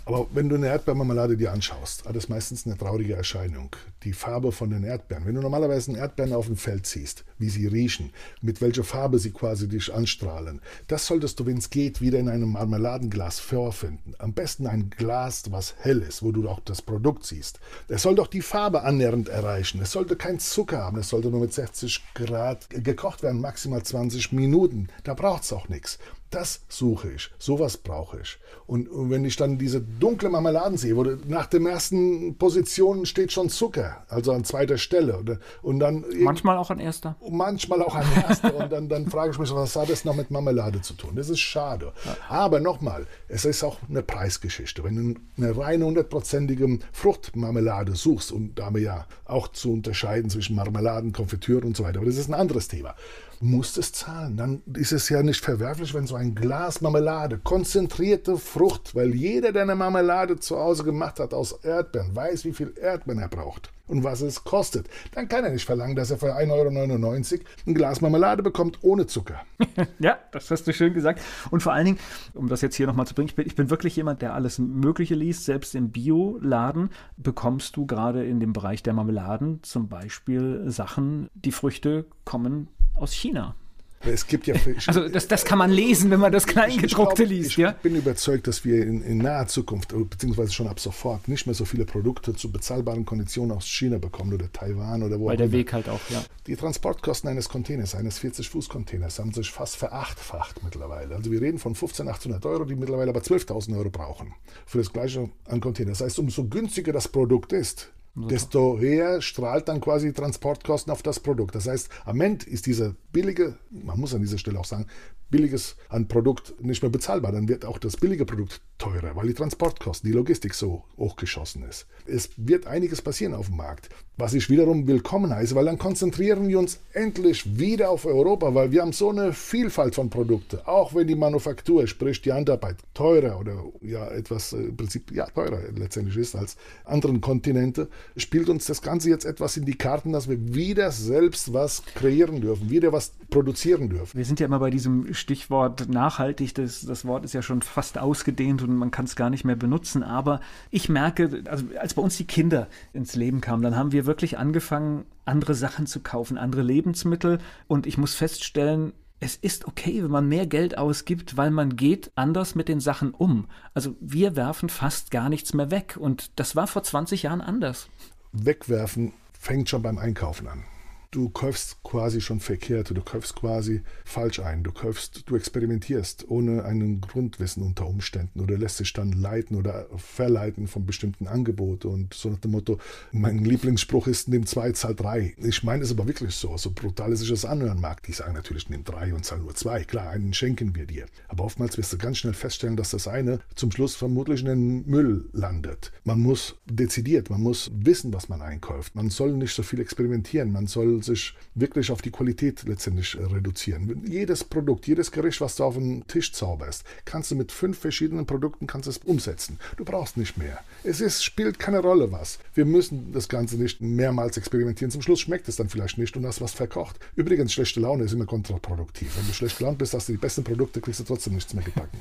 Aber wenn du eine Erdbeermarmelade dir anschaust, hat es meistens eine traurige Erscheinung. Die Farbe von den Erdbeeren. Wenn du normalerweise einen Erdbeeren auf dem Feld siehst, wie sie riechen, mit welcher Farbe sie quasi dich anstrahlen, das solltest du, wenn es geht, wieder in einem Marmeladenglas vorfinden. Am besten ein Glas, was hell ist, wo du auch das Produkt siehst. Es soll doch die Farbe annähernd erreichen. Es sollte kein Zucker haben. Es sollte nur mit 60 Grad gekocht werden, maximal 20 Minuten. Da braucht es auch nichts. Das suche ich, sowas brauche ich. Und, und, wenn ich dann diese dunkle Marmeladen sehe, wo nach den ersten Positionen steht schon Zucker, also an zweiter Stelle. Und, und dann manchmal auch an erster. Manchmal auch an erster. und dann, dann frage ich mich, was hat das noch mit Marmelade zu tun? Das ist schade. Ja. Aber nochmal, es ist auch eine Preisgeschichte. Wenn du eine reine hundertprozentige Fruchtmarmelade suchst, und da haben wir ja auch zu unterscheiden zwischen Marmeladen, Konfitüren und so weiter, aber das ist ein anderes Thema musst es zahlen. Dann ist es ja nicht verwerflich, wenn so ein Glas Marmelade, konzentrierte Frucht, weil jeder, der eine Marmelade zu Hause gemacht hat aus Erdbeeren, weiß, wie viel Erdbeeren er braucht und was es kostet. Dann kann er nicht verlangen, dass er für 1,99 Euro ein Glas Marmelade bekommt ohne Zucker. (laughs) ja, das hast du schön gesagt. Und vor allen Dingen, um das jetzt hier nochmal zu bringen, ich bin, ich bin wirklich jemand, der alles Mögliche liest. Selbst im Bioladen bekommst du gerade in dem Bereich der Marmeladen zum Beispiel Sachen, die Früchte kommen aus China. Es gibt ja. (laughs) Also das, das kann man lesen, wenn man das Kleingedruckte ich, ich liest. Ich ja? bin überzeugt, dass wir in, in, naher Zukunft, beziehungsweise schon ab sofort, nicht mehr so viele Produkte zu bezahlbaren Konditionen aus China bekommen oder Taiwan oder wo Weil der Weg halt auch, ja. Die Transportkosten eines Containers, eines 40-Fuß-Containers, haben sich fast verachtfacht mittlerweile. Also wir reden von 15.800 Euro, die mittlerweile aber 12.000 Euro brauchen für das gleiche an Container. Das heißt, umso günstiger das Produkt ist, desto höher strahlt dann quasi Transportkosten auf das Produkt. Das heißt, am Ende ist dieser billige, man muss an dieser Stelle auch sagen, billiges an Produkt nicht mehr bezahlbar. Dann wird auch das billige Produkt teurer, weil die Transportkosten, die Logistik so hochgeschossen ist. Es wird einiges passieren auf dem Markt, was ich wiederum willkommen heiße, weil dann konzentrieren wir uns endlich wieder auf Europa, weil wir haben so eine Vielfalt von Produkten. Auch wenn die Manufaktur, sprich die Handarbeit, teurer oder ja etwas äh, im Prinzip ja teurer letztendlich ist als anderen Kontinente, spielt uns das Ganze jetzt etwas in die Karten, dass wir wieder selbst was kreieren dürfen, wieder was produzieren dürfen. Wir sind ja immer bei diesem Stichwort nachhaltig. Das, das Wort ist ja schon fast ausgedehnt und man kann es gar nicht mehr benutzen. Aber ich merke, also als bei uns die Kinder ins Leben kamen, dann haben wir wirklich angefangen, andere Sachen zu kaufen, andere Lebensmittel. Und ich muss feststellen, es ist okay, wenn man mehr Geld ausgibt, weil man geht anders mit den Sachen um. Also wir werfen fast gar nichts mehr weg und das war vor 20 Jahren anders. Wegwerfen fängt schon beim Einkaufen an. Du kaufst quasi schon verkehrt, du kaufst quasi falsch ein, du kaufst, du experimentierst ohne einen Grundwissen unter Umständen oder lässt dich dann leiten oder verleiten von bestimmten Angeboten und so nach dem Motto, mein Lieblingsspruch ist, nimm zwei, zahl drei. Ich meine es aber wirklich so, so brutal es sich das anhören mag. Die sagen natürlich, nimm drei und zahl nur zwei. Klar, einen schenken wir dir. Aber oftmals wirst du ganz schnell feststellen, dass das eine zum Schluss vermutlich in den Müll landet. Man muss dezidiert, man muss wissen, was man einkauft. Man soll nicht so viel experimentieren, man soll sich wirklich auf die Qualität letztendlich äh, reduzieren. Jedes Produkt, jedes Gericht, was du auf den Tisch zauberst, kannst du mit fünf verschiedenen Produkten kannst es umsetzen. Du brauchst nicht mehr. Es ist, spielt keine Rolle was. Wir müssen das Ganze nicht mehrmals experimentieren. Zum Schluss schmeckt es dann vielleicht nicht und hast was verkocht. Übrigens, schlechte Laune ist immer kontraproduktiv. Wenn du schlecht gelaunt bist, hast du die besten Produkte, kriegst du trotzdem nichts mehr gebacken.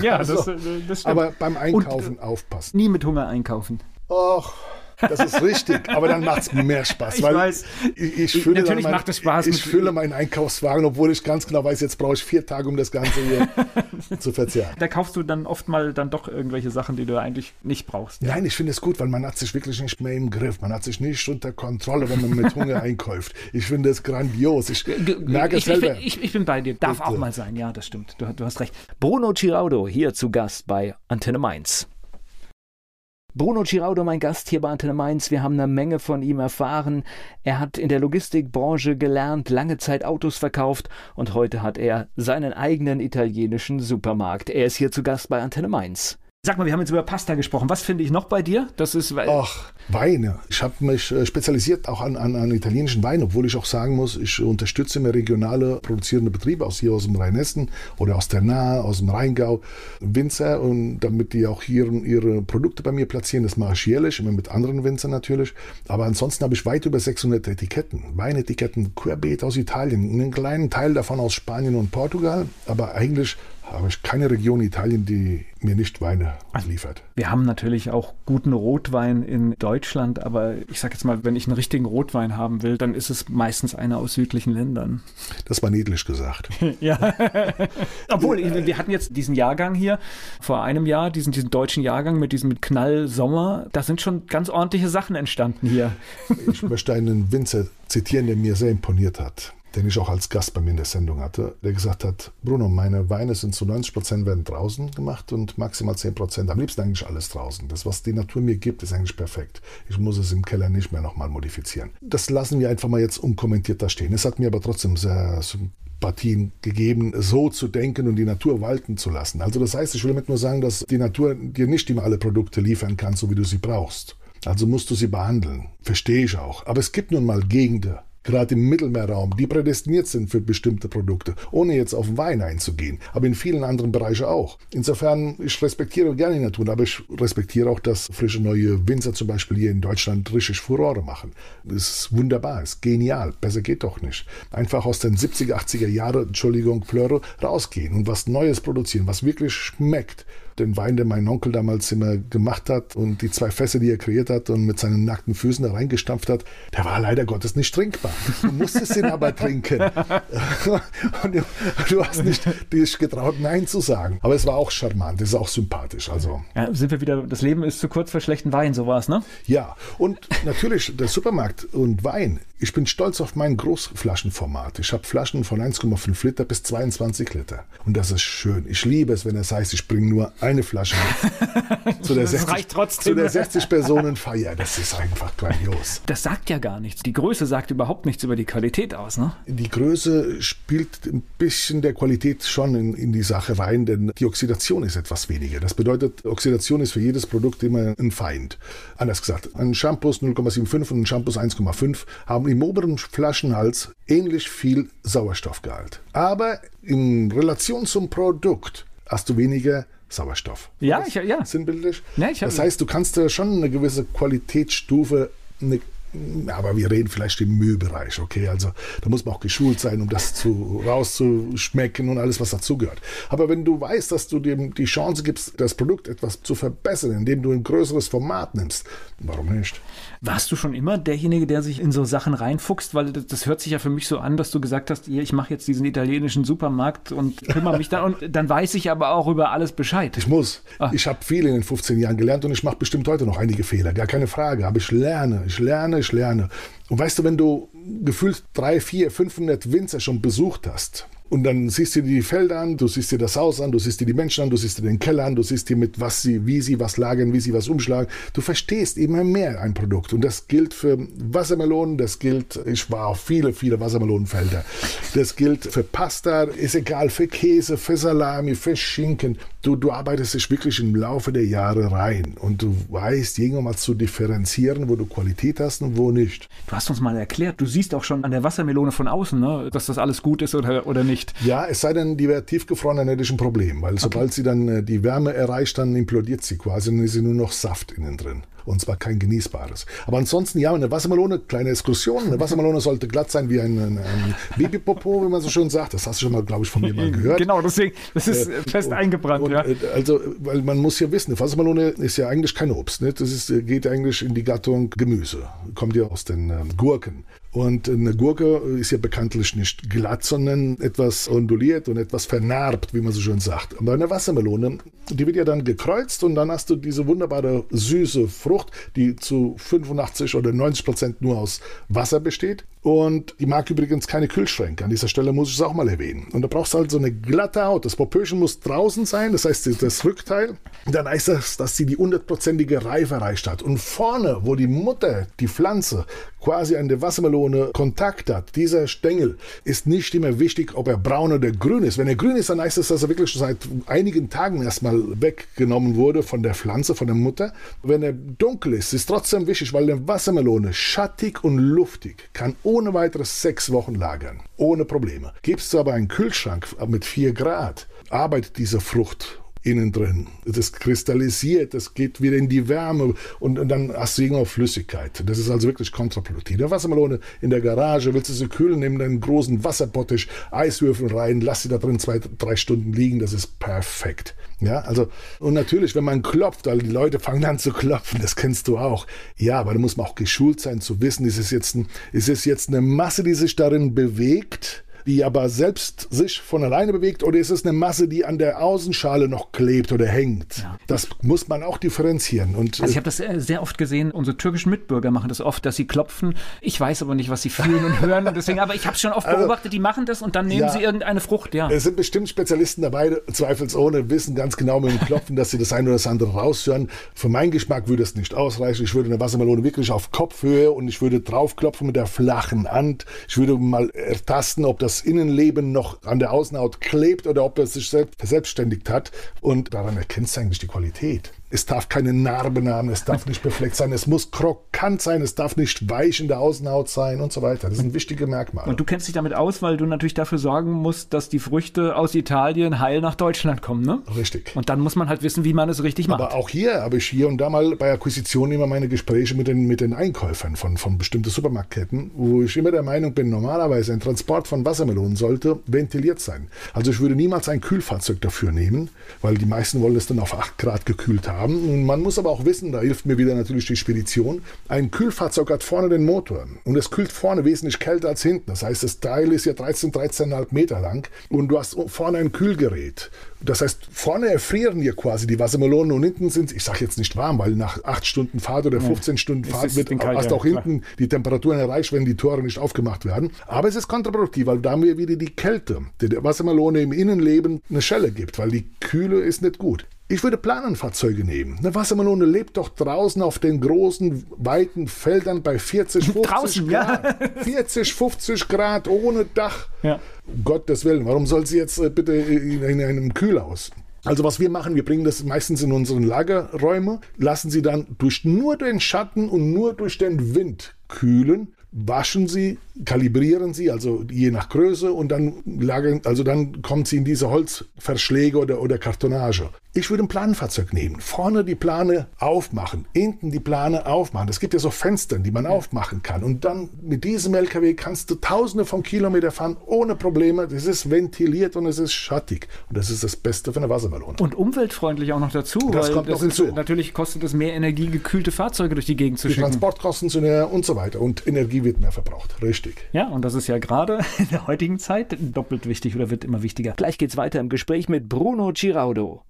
(laughs) ja, also, das, äh, das stimmt. Aber beim Einkaufen und, aufpassen. Nie mit Hunger einkaufen. Och, das ist richtig, aber dann macht es (laughs) mehr Spaß. Ich weiß. Ich, ich fülle Natürlich mein, macht es Spaß. Ich fülle meinen Einkaufswagen, obwohl ich ganz genau weiß, jetzt brauche ich vier Tage, um das Ganze hier (laughs) zu verzehren. Da kaufst du dann oft mal dann doch irgendwelche Sachen, die du eigentlich nicht brauchst. Nein, ich finde es gut, weil man hat sich wirklich nicht mehr im Griff. Man hat sich nicht unter Kontrolle, wenn man mit Hunger (laughs) einkauft. Ich finde es grandios. Ich merke ich, selber. Ich, ich, ich, bin bei dir. Darf Bitte. auch mal sein. Ja, das stimmt. Du, du hast recht. Bruno Giraudo hier zu Gast bei Antenne Mainz. Bruno Giraudo, mein Gast hier bei Antenne Mainz. Wir haben eine Menge von ihm erfahren. Er hat in der Logistikbranche gelernt, lange Zeit Autos verkauft und heute hat er seinen eigenen italienischen Supermarkt. Er ist hier zu Gast bei Antenne Mainz. Sag mal, wir haben jetzt über Pasta gesprochen. Was finde ich noch bei dir? Das ist Ach, Weine. Ich habe mich äh, spezialisiert auch an, an, an, italienischen Wein, obwohl ich auch sagen muss, ich unterstütze mehr regionale produzierende Betriebe aus hier aus dem Rheinhessen oder aus der Nahe, aus dem Rheingau, Winzer und damit die auch hier ihre Produkte bei mir platzieren. Das mache ich jährlich, immer mit anderen Winzern natürlich. Aber ansonsten habe ich weit über 600 Etiketten, Weinetiketten querbeet aus Italien, einen kleinen Teil davon aus Spanien und Portugal, aber eigentlich habe ich keine Region Italien, die mir nicht Weine liefert. Wir haben natürlich auch guten Rotwein in Deutschland, aber ich sage jetzt mal, wenn ich einen richtigen Rotwein haben will, dann ist es meistens einer aus südlichen Ländern. Das war niedlich gesagt. (laughs) ja. Obwohl, wir hatten jetzt diesen Jahrgang hier vor einem Jahr, diesen, diesen deutschen Jahrgang mit diesem Knall Sommer. Da sind schon ganz ordentliche Sachen entstanden hier. ich möchte einen Winzer zitieren, der mir sehr imponiert hat den ich auch als Gast bei mir in der Sendung hatte, der gesagt hat, Bruno, meine Weine sind zu 90 Prozent werden draußen gemacht und maximal 10 Prozent, am liebsten eigentlich alles draußen. Das, was die Natur mir gibt, ist eigentlich perfekt. Ich muss es im Keller nicht mehr nochmal modifizieren. Das lassen wir einfach mal jetzt unkommentiert da stehen. Es hat mir aber trotzdem sehr Sympathien gegeben, so zu denken und die Natur walten zu lassen. Also das heißt, ich will damit nur sagen, dass die Natur dir nicht immer alle Produkte liefern kann, so wie du sie brauchst. Also musst du sie behandeln. Verstehe ich auch. Aber es gibt nun mal Gegenden, gerade im Mittelmeerraum, die prädestiniert sind für bestimmte Produkte, ohne jetzt auf Wein einzugehen, aber in vielen anderen Bereichen auch. Insofern, ich respektiere gerne die Natur, aber ich respektiere auch, dass frische neue Winzer zum Beispiel hier in Deutschland richtig Furore machen. Das ist wunderbar, ist genial, besser geht doch nicht. Einfach aus den 70er, 80er Jahren, Entschuldigung, Flöre, rausgehen und was Neues produzieren, was wirklich schmeckt den Wein, den mein Onkel damals immer gemacht hat und die zwei Fässer, die er kreiert hat und mit seinen nackten Füßen da reingestampft hat, der war leider Gottes nicht trinkbar. Du musstest ihn aber trinken. (laughs) und du, du, hast nicht dich getraut, Nein zu sagen. Aber es war auch charmant, es ist auch sympathisch. Also. Ja, sind wir wieder, das Leben ist zu kurz für schlechten Wein, so war es, ne? Ja, und natürlich der Supermarkt und Wein Ich bin stolz auf mein Großflaschenformat. Ich habe Flaschen von 1,5 Liter bis 22 Liter. Und das ist schön. Ich liebe es, wenn es heißt, ich bringe nur eine Flasche mit. (laughs) zu der Das 60, reicht trotzdem. Zu der 60 Personen Feier. Das ist einfach grandios. Das sagt ja gar nichts. Die Größe sagt überhaupt nichts über die Qualität aus, ne? Die Größe spielt ein bisschen der Qualität schon in, in die Sache rein, denn die Oxidation ist etwas weniger. Das bedeutet, Oxidation ist für jedes Produkt immer ein Feind. Anders gesagt, ein Shampoo 0,75 und ein Shampoo 1,5 haben im oberen Flaschenhals ähnlich viel Sauerstoffgehalt. Aber in Relation zum Produkt hast du weniger Sauerstoff. Ja, ich- ja. Sinnbildlich. Hab- das heißt, du kannst schon eine gewisse Qualitätsstufe, eine aber wir reden vielleicht im Müllbereich, okay? Also da muss man auch geschult sein, um das zu, rauszuschmecken und alles, was dazugehört. Aber wenn du weißt, dass du dem die Chance gibst, das Produkt etwas zu verbessern, indem du ein größeres Format nimmst, warum nicht? Warst du schon immer derjenige, der sich in so Sachen reinfuchst? Weil das, das hört sich ja für mich so an, dass du gesagt hast, ich mache jetzt diesen italienischen Supermarkt und kümmere mich da und dann weiß ich aber auch über alles Bescheid. Ich muss. Ah. Ich habe viel in den 15 Jahren gelernt und ich mache bestimmt heute noch einige Fehler, gar keine Frage. Aber ich lerne, ich lerne, ich lerne. Und weißt du, wenn du gefühlt 3, 4, 500 Winzer schon besucht hast, und dann siehst du dir die Felder an, du siehst dir das Haus an, du siehst dir die Menschen an, du siehst dir den Keller an, du siehst dir mit was sie, wie sie was lagern, wie sie was umschlagen. Du verstehst immer mehr ein Produkt. Und das gilt für Wassermelonen, das gilt, ich war auf viele, viele Wassermelonenfelder. Das gilt für Pasta, ist egal, für Käse, für Salami, für Schinken. Du, du arbeitest dich wirklich im Laufe der Jahre rein. Und du weißt irgendwann mal zu differenzieren, wo du Qualität hast und wo nicht. Du hast uns mal erklärt, du siehst auch schon an der Wassermelone von außen, ne, dass das alles gut ist oder, oder nicht. Ja, es sei denn, die wäre tiefgefroren, dann hätte ich ein Problem, weil sobald sie dann äh, die Wärme erreicht, dann implodiert sie quasi, dann ist sie nur noch Saft innen drin. Und zwar kein genießbares. Aber ansonsten, ja, eine Wassermelone, kleine Exkursion. Eine Wassermelone sollte glatt sein wie ein, ein, ein Babypopo, wie man so schön sagt. Das hast du schon mal, glaube ich, von mir mal gehört. Genau, deswegen, das ist Äh, fest und- eingebrannt, und, ja. äh, Also, weil man muss ja wissen, eine Wassermelone ist ja eigentlich kein Obst. Ne? Das ist, äh, geht eigentlich in die Gattung Gemüse. Kommt ja aus den ähm, Gurken. Und eine Gurke ist ja bekanntlich nicht glatt, sondern etwas onduliert und etwas vernarbt, wie man so schön sagt. Aber eine Wassermelone, die wird ja dann gekreuzt und dann hast du diese wunderbare süße Frucht, die zu 85 oder 90 Prozent nur aus Wasser besteht. Und die mag übrigens keine Kühlschränke. An dieser Stelle muss ich es auch mal erwähnen. Und da brauchst du halt so eine glatte Haut. Das Popöchen muss draußen sein, das heißt das Rückteil. Dann heißt das, dass sie die hundertprozentige Reife erreicht hat. Und vorne, wo die Mutter, die Pflanze, quasi an der Wassermelone Kontakt hat, dieser Stängel, ist nicht immer wichtig, ob er braun oder grün ist. Wenn er grün ist, dann heißt es, dass er wirklich schon seit einigen Tagen erstmal weggenommen wurde von der Pflanze, von der Mutter. Wenn er dunkel ist, ist trotzdem wichtig, weil eine Wassermelone schattig und luftig kann ohne weiteres sechs Wochen lagern. Ohne Probleme. Gibst du aber einen Kühlschrank mit 4 Grad, arbeitet diese Frucht innen drin. Das kristallisiert, das geht wieder in die Wärme und, und dann hast du irgendwo Flüssigkeit. Das ist also wirklich kontraproduktiv. Eine Wassermelone in der Garage, willst du sie kühlen, nimm einen großen Wasserbottich, Eiswürfel rein, lass sie da drin zwei, drei Stunden liegen, das ist perfekt. Ja, also, und natürlich, wenn man klopft, weil die Leute fangen an zu klopfen, das kennst du auch. Ja, aber da muss man auch geschult sein, zu wissen, ist es jetzt, ein, ist es jetzt eine Masse, die sich darin bewegt, die aber selbst sich von alleine bewegt, oder ist es eine Masse, die an der Außenschale noch klebt oder hängt? Das muss man auch differenzieren. Und Also ich habe das äh, sehr oft gesehen, unsere türkischen Mitbürger machen das oft, dass sie klopfen. Ich weiß aber nicht, was sie fühlen und hören und deswegen, aber ich habe es schon oft beobachtet, die machen das und dann nehmen Ja. sie irgendeine Frucht, ja. Es sind bestimmt Spezialisten dabei, zweifelsohne, wissen ganz genau mit dem Klopfen, dass sie das eine oder das andere raushören. Für meinen Geschmack würde es nicht ausreichen. Ich würde eine Wassermelone wirklich auf Kopfhöhe und ich würde draufklopfen mit der flachen Hand. Ich würde mal ertasten, ob das Innenleben noch an der Außenhaut klebt oder ob es sich selbst verselbstständigt hat. Und daran erkennst du eigentlich die Qualität. Es darf keine Narben haben, es darf nicht befleckt sein, es muss krokant sein, es darf nicht weich in der Außenhaut sein und so weiter. Das sind wichtige Merkmale. Und du kennst dich damit aus, weil du natürlich dafür sorgen musst, dass die Früchte aus Italien heil nach Deutschland kommen, ne? Richtig. Und dann muss man halt wissen, wie man es richtig macht. Aber auch hier habe ich hier und da mal bei Akquisitionen immer meine Gespräche mit den, mit den Einkäufern von, von bestimmten Supermarktketten, wo ich immer der Meinung bin, normalerweise ein Transport von Wassermelonen sollte ventiliert sein. Also ich würde niemals ein Kühlfahrzeug dafür nehmen, weil die meisten wollen es dann auf 8 Grad gekühlt haben. Haben. Und man muss aber auch wissen, da hilft mir wieder natürlich die Spedition, ein Kühlfahrzeug hat vorne den Motor und es kühlt vorne wesentlich kälter als hinten. Das heißt, das Teil ist ja 13, 13,5 Meter lang und du hast vorne ein Kühlgerät. Das heißt, vorne erfrieren dir quasi die Wassermelonen und hinten sind, ich sage jetzt nicht warm, weil nach 8 Stunden Fahrt oder 15 ja, Stunden Fahrt wird, hast du auch hinten klar. die Temperaturen erreicht, wenn die Tore nicht aufgemacht werden. Aber es ist kontraproduktiv, weil da mir wieder die Kälte, die der Wassermelone im Innenleben eine Schelle gibt, weil die Kühle ist nicht gut. Ich würde Planenfahrzeuge nehmen. Eine Wassermelone lebt doch draußen auf den großen, weiten Feldern bei 40, 50 (laughs) draußen, Grad. Ja. 40, 50 Grad ohne Dach. Ja. Um Gottes Willen, warum soll sie jetzt äh, bitte in, in einem Kühlhaus? Also was wir machen, wir bringen das meistens in unseren Lagerräume, lassen sie dann durch nur den Schatten und nur durch den Wind kühlen, waschen sie kalibrieren sie, also je nach Größe, und dann lagern, also dann kommt sie in diese Holzverschläge oder, oder Kartonage. Ich würde ein Planenfahrzeug nehmen. Vorne die Plane aufmachen, hinten die Plane aufmachen. Es gibt ja so Fenster, die man ja. aufmachen kann. Und dann mit diesem LKW kannst du tausende von Kilometern fahren ohne Probleme. Das ist ventiliert und es ist schattig. Und das ist das Beste für eine Wassermelone. Und umweltfreundlich auch noch dazu. Das kommt das noch hinzu. Natürlich kostet es mehr Energie, gekühlte Fahrzeuge durch die Gegend zu die schicken. Transportkosten sind mehr und so weiter. Und Energie wird mehr verbraucht. Richtig. Ja, und das ist ja gerade (laughs) in der heutigen Zeit doppelt wichtig oder wird immer wichtiger. Gleich geht's weiter im Gespräch mit Bruno Giraudo.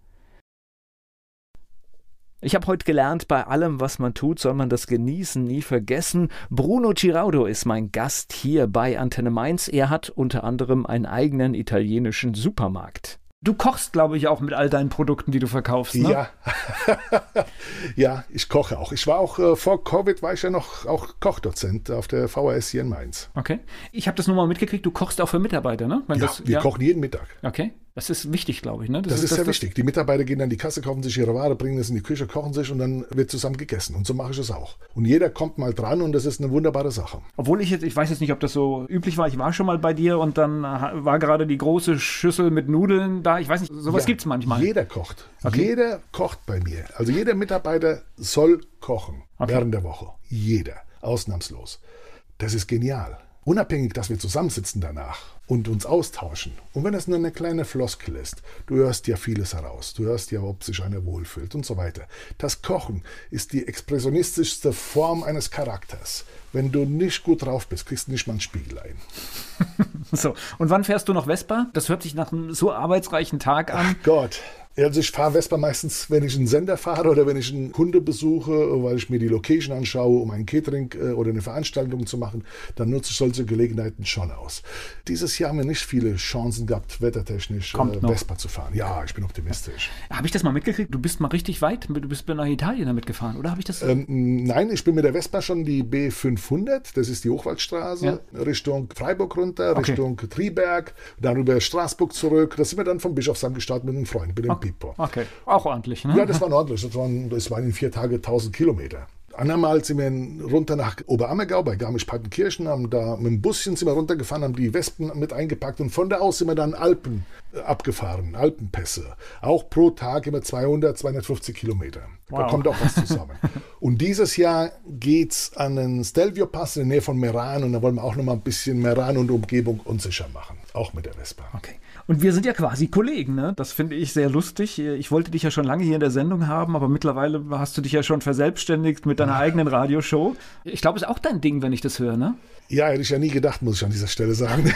Ich habe heute gelernt, bei allem, was man tut, soll man das Genießen nie vergessen. Bruno Giraudo ist mein Gast hier bei Antenne Mainz. Er hat unter anderem einen eigenen italienischen Supermarkt. Du kochst, glaube ich, auch mit all deinen Produkten, die du verkaufst. Ne? Ja, (laughs) ja, ich koche auch. Ich war auch äh, vor Covid war ich ja noch auch Kochdozent auf der VHS hier in Mainz. Okay. Ich habe das nur mal mitgekriegt. Du kochst auch für Mitarbeiter, ne? Wenn ja, das, wir ja. kochen jeden Mittag. Okay. Das ist wichtig, glaube ich. Ne? Das, das, ist, sehr das, wichtig. Die Mitarbeiter gehen in die Kasse, kaufen sich ihre Ware, bringen es in die Küche, kochen sich und dann wird zusammen gegessen. Und so mache ich es auch. Und jeder kommt mal dran und das ist eine wunderbare Sache. Obwohl ich jetzt, ich weiß jetzt nicht, ob das so üblich war. Ich war schon mal bei dir und dann war gerade die große Schüssel mit Nudeln da. Ich weiß nicht, sowas ja, gibt es manchmal. Jeder kocht. Okay. Jeder kocht bei mir. Also jeder Mitarbeiter soll kochen okay. während der Woche. Jeder. Ausnahmslos. Das ist genial. Unabhängig, dass wir zusammensitzen danach und uns austauschen. Und wenn es nur eine kleine Floskel ist, du hörst ja vieles heraus. Du hörst ja, ob sich einer wohlfühlt und so weiter. Das Kochen ist die expressionistischste Form eines Charakters. Wenn du nicht gut drauf bist, kriegst du nicht mal einen Spiegel ein. (laughs) so, und wann fährst du noch Vespa? Das hört sich nach einem so arbeitsreichen Tag an. Ach Gott, also ich fahre Vespa meistens, wenn ich einen Sender fahre oder wenn ich einen Kunde besuche, weil ich mir die Location anschaue, um ein Catering äh, oder eine Veranstaltung zu machen, dann nutze ich solche Gelegenheiten schon aus. Dieses Jahr haben wir nicht viele Chancen gehabt, wettertechnisch äh, Vespa zu fahren. Ja, ich bin optimistisch. Habe ich das mal mitgekriegt? Du bist mal richtig weit, du bist nach Italien damit gefahren, oder habe ich das? Ähm, nein, ich bin mit der Vespa schon die B500, das ist die Hochwaldstraße, ja. Richtung Freiburg runter, okay. Richtung Triberg, dann über Straßburg zurück. Da sind wir dann vom Bischofsheim gestartet mit einem Freund, mit dem okay. Pipo. Okay, auch ordentlich, ne? Ja, das war ordentlich. Das waren, das waren in vier Tage 1000 Kilometer. Andermal sind wir runter nach Oberammergau bei Garmisch-Partenkirchen, haben da mit dem Buschen sind wir runtergefahren, haben die Wespen mit eingepackt und von da aus sind wir dann Alpen äh, abgefahren, Alpenpässe. Auch pro Tag immer 200, 250 Kilometer. Wow. Da kommt auch was zusammen. (laughs) und dieses Jahr geht es an den Stelvio-Pass in der Nähe von Meran und da wollen wir auch noch mal ein bisschen Meran und Umgebung unsicher machen. Auch mit der Vespa. Okay. Und wir sind ja quasi Kollegen, ne? Das finde ich sehr lustig. Ich wollte dich ja schon lange hier in der Sendung haben, aber mittlerweile hast du dich ja schon verselbstständigt mit deiner eigenen Radioshow. Ich glaube, es ist auch dein Ding, wenn ich das höre, ne? Ja, hätte ich ja nie gedacht, muss ich an dieser Stelle sagen.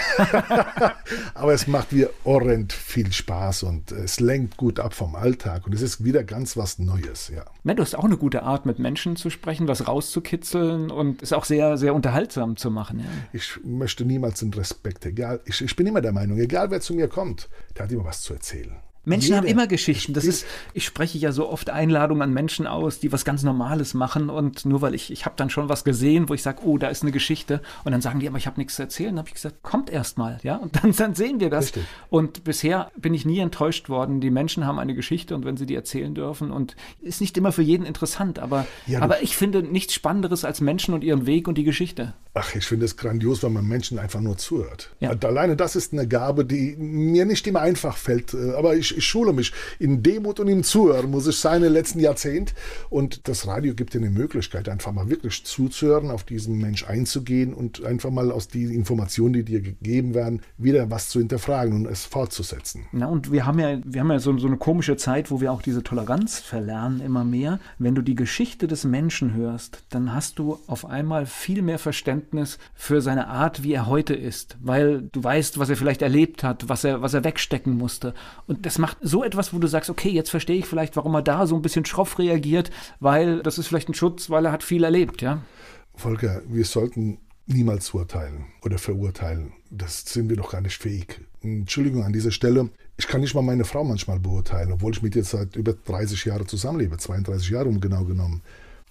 (laughs) Aber es macht mir horrend viel Spaß und es lenkt gut ab vom Alltag und es ist wieder ganz was Neues, ja. ja du hast auch eine gute Art, mit Menschen zu sprechen, was rauszukitzeln und ist auch sehr, sehr unterhaltsam zu machen. Ja. Ich möchte niemals den Respekt, egal, ich, ich bin immer der Meinung, egal wer zu mir kommt, der hat immer was zu erzählen. Menschen Jede. haben immer Geschichten. Das ist, ich spreche ja so oft Einladungen an Menschen aus, die was ganz Normales machen und nur weil ich, ich habe dann schon was gesehen, wo ich sage, oh, da ist eine Geschichte und dann sagen die, aber ich habe nichts zu erzählen. Dann habe ich gesagt, kommt erst mal, ja, und dann, dann sehen wir das. Richtig. Und bisher bin ich nie enttäuscht worden. Die Menschen haben eine Geschichte und wenn sie die erzählen dürfen und ist nicht immer für jeden interessant, aber, ja, aber ich finde nichts Spannenderes als Menschen und ihren Weg und die Geschichte. Ach, ich finde es grandios, wenn man Menschen einfach nur zuhört. Ja. Alleine das ist eine Gabe, die mir nicht immer einfach fällt. Äh, aber ich, ich schule mich in Demut und im Zuhören, muss ich sein, im letzten Jahrzehnt. Und das Radio gibt dir eine Möglichkeit, einfach mal wirklich zuzuhören, auf diesen Mensch einzugehen und einfach mal aus den Informationen, die dir gegeben werden, wieder was zu hinterfragen und es fortzusetzen. Na, und wir haben ja, wir haben ja so, so eine komische Zeit, wo wir auch diese Toleranz verlernen immer mehr. Wenn du die Geschichte des Menschen hörst, dann hast du auf einmal viel mehr Verständnis Verständnis für seine Art, wie er heute ist, weil du weißt, was er vielleicht erlebt hat, was er, was er wegstecken musste. Und das macht so etwas, wo du sagst, okay, jetzt verstehe ich vielleicht, warum er da so ein bisschen schroff reagiert, weil das ist vielleicht ein Schutz, weil er hat viel erlebt, ja. Volker, wir sollten niemals urteilen oder verurteilen. Das sind wir doch gar nicht fähig. Entschuldigung an dieser Stelle. Ich kann nicht mal meine Frau manchmal beurteilen, obwohl ich mit ihr seit über 30 Jahren zusammenlebe, 32 Jahre um genau genommen.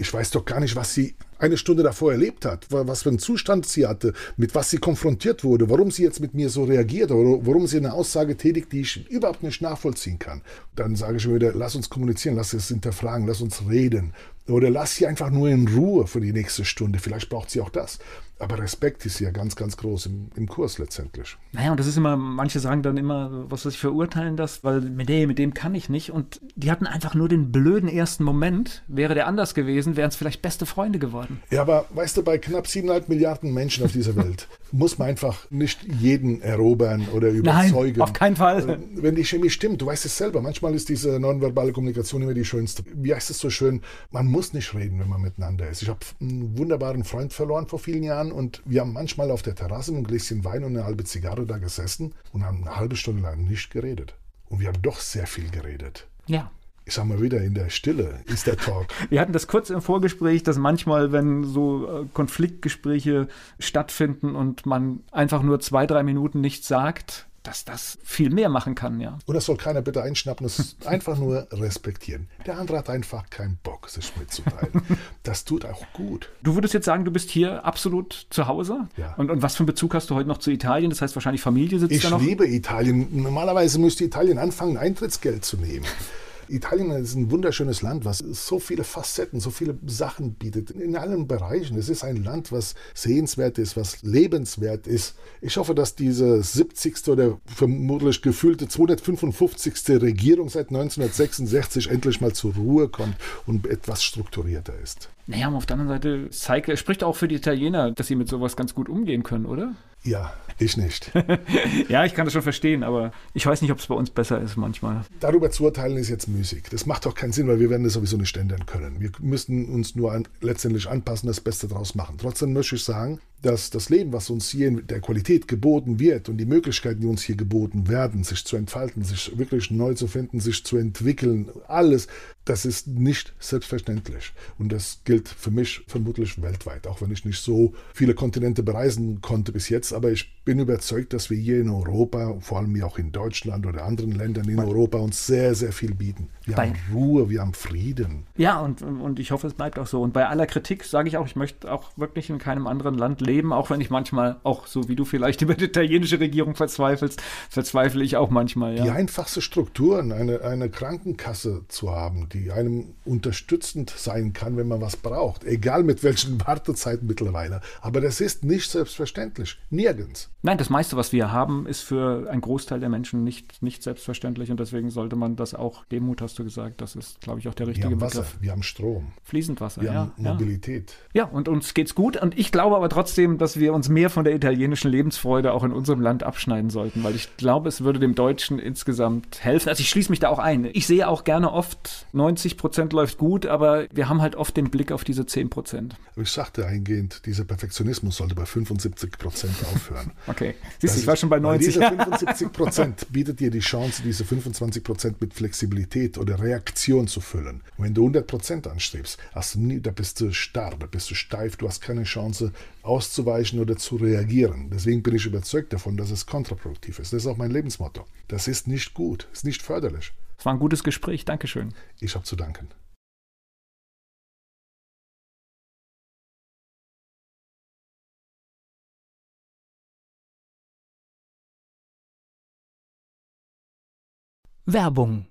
Ich weiß doch gar nicht, was sie eine Stunde davor erlebt hat, was für einen Zustand sie hatte, mit was sie konfrontiert wurde, warum sie jetzt mit mir so reagiert oder warum sie eine Aussage tätigt, die ich überhaupt nicht nachvollziehen kann. Dann sage ich mir wieder, lass uns kommunizieren, lass uns hinterfragen, lass uns reden. Oder lass sie einfach nur in Ruhe für die nächste Stunde. Vielleicht braucht sie auch das. Aber Respekt ist ja ganz, ganz groß im, im Kurs letztendlich. Naja, und das ist immer, manche sagen dann immer, was weiß ich, verurteilen das, weil mit dem, mit dem kann ich nicht. Und die hatten einfach nur den blöden ersten Moment. Wäre der anders gewesen, wären es vielleicht beste Freunde geworden. Ja, aber weißt du, bei knapp siebeneinhalb Milliarden Menschen auf dieser Welt (laughs) muss man einfach nicht jeden erobern oder überzeugen. Nein, auf keinen Fall. Äh, wenn die Chemie stimmt, du weißt es selber, manchmal ist diese nonverbale Kommunikation immer die schönste. Wie heißt es so schön? Man muss nicht reden, wenn man miteinander ist. Ich habe einen wunderbaren Freund verloren vor vielen Jahren und wir haben manchmal auf der Terrasse ein Gläschen Wein und eine halbe Zigarre da gesessen und haben eine halbe Stunde lang nicht geredet. Und wir haben doch sehr viel geredet. Ja ich sag mal wieder, in der Stille ist der Talk. (laughs) Wir hatten das kurz im Vorgespräch, dass manchmal, wenn so äh, Konfliktgespräche stattfinden und man einfach nur zwei, drei Minuten nichts sagt, dass das viel mehr machen kann, ja. Und das soll keiner bitte einschnappen, das (laughs) einfach nur respektieren. Der andere hat einfach keinen Bock, sich mitzuteilen. Das tut auch gut. Du würdest jetzt sagen, du bist hier absolut zu Hause? Ja. Und, und was für einen Bezug hast du heute noch zu Italien? Das heißt wahrscheinlich Familie sitzt ich da noch? Ich liebe Italien. Normalerweise müsste Italien anfangen, Eintrittsgeld zu nehmen. Italien ist ein wunderschönes Land, was so viele Facetten, so viele Sachen bietet, in allen Bereichen. Es ist ein Land, was sehenswert ist, was lebenswert ist. Ich hoffe, dass diese 70. oder vermutlich gefühlte 255. Regierung seit 1966 endlich mal zur Ruhe kommt und etwas strukturierter ist. Naja, aber auf der anderen Seite zeigt, spricht auch für die Italiener, dass sie mit sowas ganz gut umgehen können, oder? Ja, ich nicht. (laughs) ja, ich kann das schon verstehen, aber ich weiß nicht, ob es bei uns besser ist manchmal. Darüber zu urteilen ist jetzt müßig. Das macht doch keinen Sinn, weil wir werden das sowieso nicht ändern können. Wir müssen uns nur an, letztendlich anpassen, das Beste draus machen. Trotzdem möchte ich sagen, dass das Leben, was uns hier in der Qualität geboten wird und die Möglichkeiten, die uns hier geboten werden, sich zu entfalten, sich wirklich neu zu finden, sich zu entwickeln, alles, das ist nicht selbstverständlich. Und das gilt für mich vermutlich weltweit, auch wenn ich nicht so viele Kontinente bereisen konnte bis jetzt. Aber ich bin überzeugt, dass wir hier in Europa, vor allem auch in Deutschland oder anderen Ländern in Europa, uns sehr, sehr viel bieten. Wir bei haben Ruhe, wir haben Frieden. Ja, und, und ich hoffe, es bleibt auch so. Und bei aller Kritik sage ich auch, ich möchte auch wirklich in keinem anderen Land leben, auch wenn ich manchmal, auch so wie du vielleicht (laughs) über die italienische Regierung verzweifelst, verzweifle ich auch manchmal. Ja. Die einfachste Strukturen, eine, eine Krankenkasse zu haben, die einem unterstützend sein kann, wenn man was braucht. Egal mit welchen Wartezeiten mittlerweile. Aber das ist nicht selbstverständlich. Nirgends. Nein, das meiste, was wir haben, ist für einen Großteil der Menschen nicht, nicht selbstverständlich. Und deswegen sollte man das auch, Demut hast du gesagt, das ist, glaube ich, auch der richtige wir haben Begriff. Wasser, wir haben Strom. Fließend Wasser, wir ja. haben Mobilität. Ja. ja, und uns geht's gut. Und ich glaube aber trotzdem, dass wir uns mehr von der italienischen Lebensfreude auch in unserem Land abschneiden sollten, weil ich glaube, es würde dem Deutschen insgesamt helfen. Also ich schließe mich da auch ein. Ich sehe auch gerne oft 90 Prozent läuft gut, aber wir haben halt oft den Blick auf diese 10 Prozent. Ich sagte eingehend, dieser Perfektionismus sollte bei 75 Prozent aufhören. (laughs) okay. Siehst du, ich war schon bei 90. Diese 75 Prozent bietet dir die Chance, diese 25 Prozent mit Flexibilität oder Reaktion zu füllen. Und wenn du 100 Prozent anstrebst, hast du nie, da bist du starr, da bist du steif, du hast keine Chance auszuweichen oder zu reagieren. Deswegen bin ich überzeugt davon, dass es kontraproduktiv ist. Das ist auch mein Lebensmotto. Das ist nicht gut, ist nicht förderlich. Es war ein gutes Gespräch. Dankeschön. Ich habe zu danken. Werbung.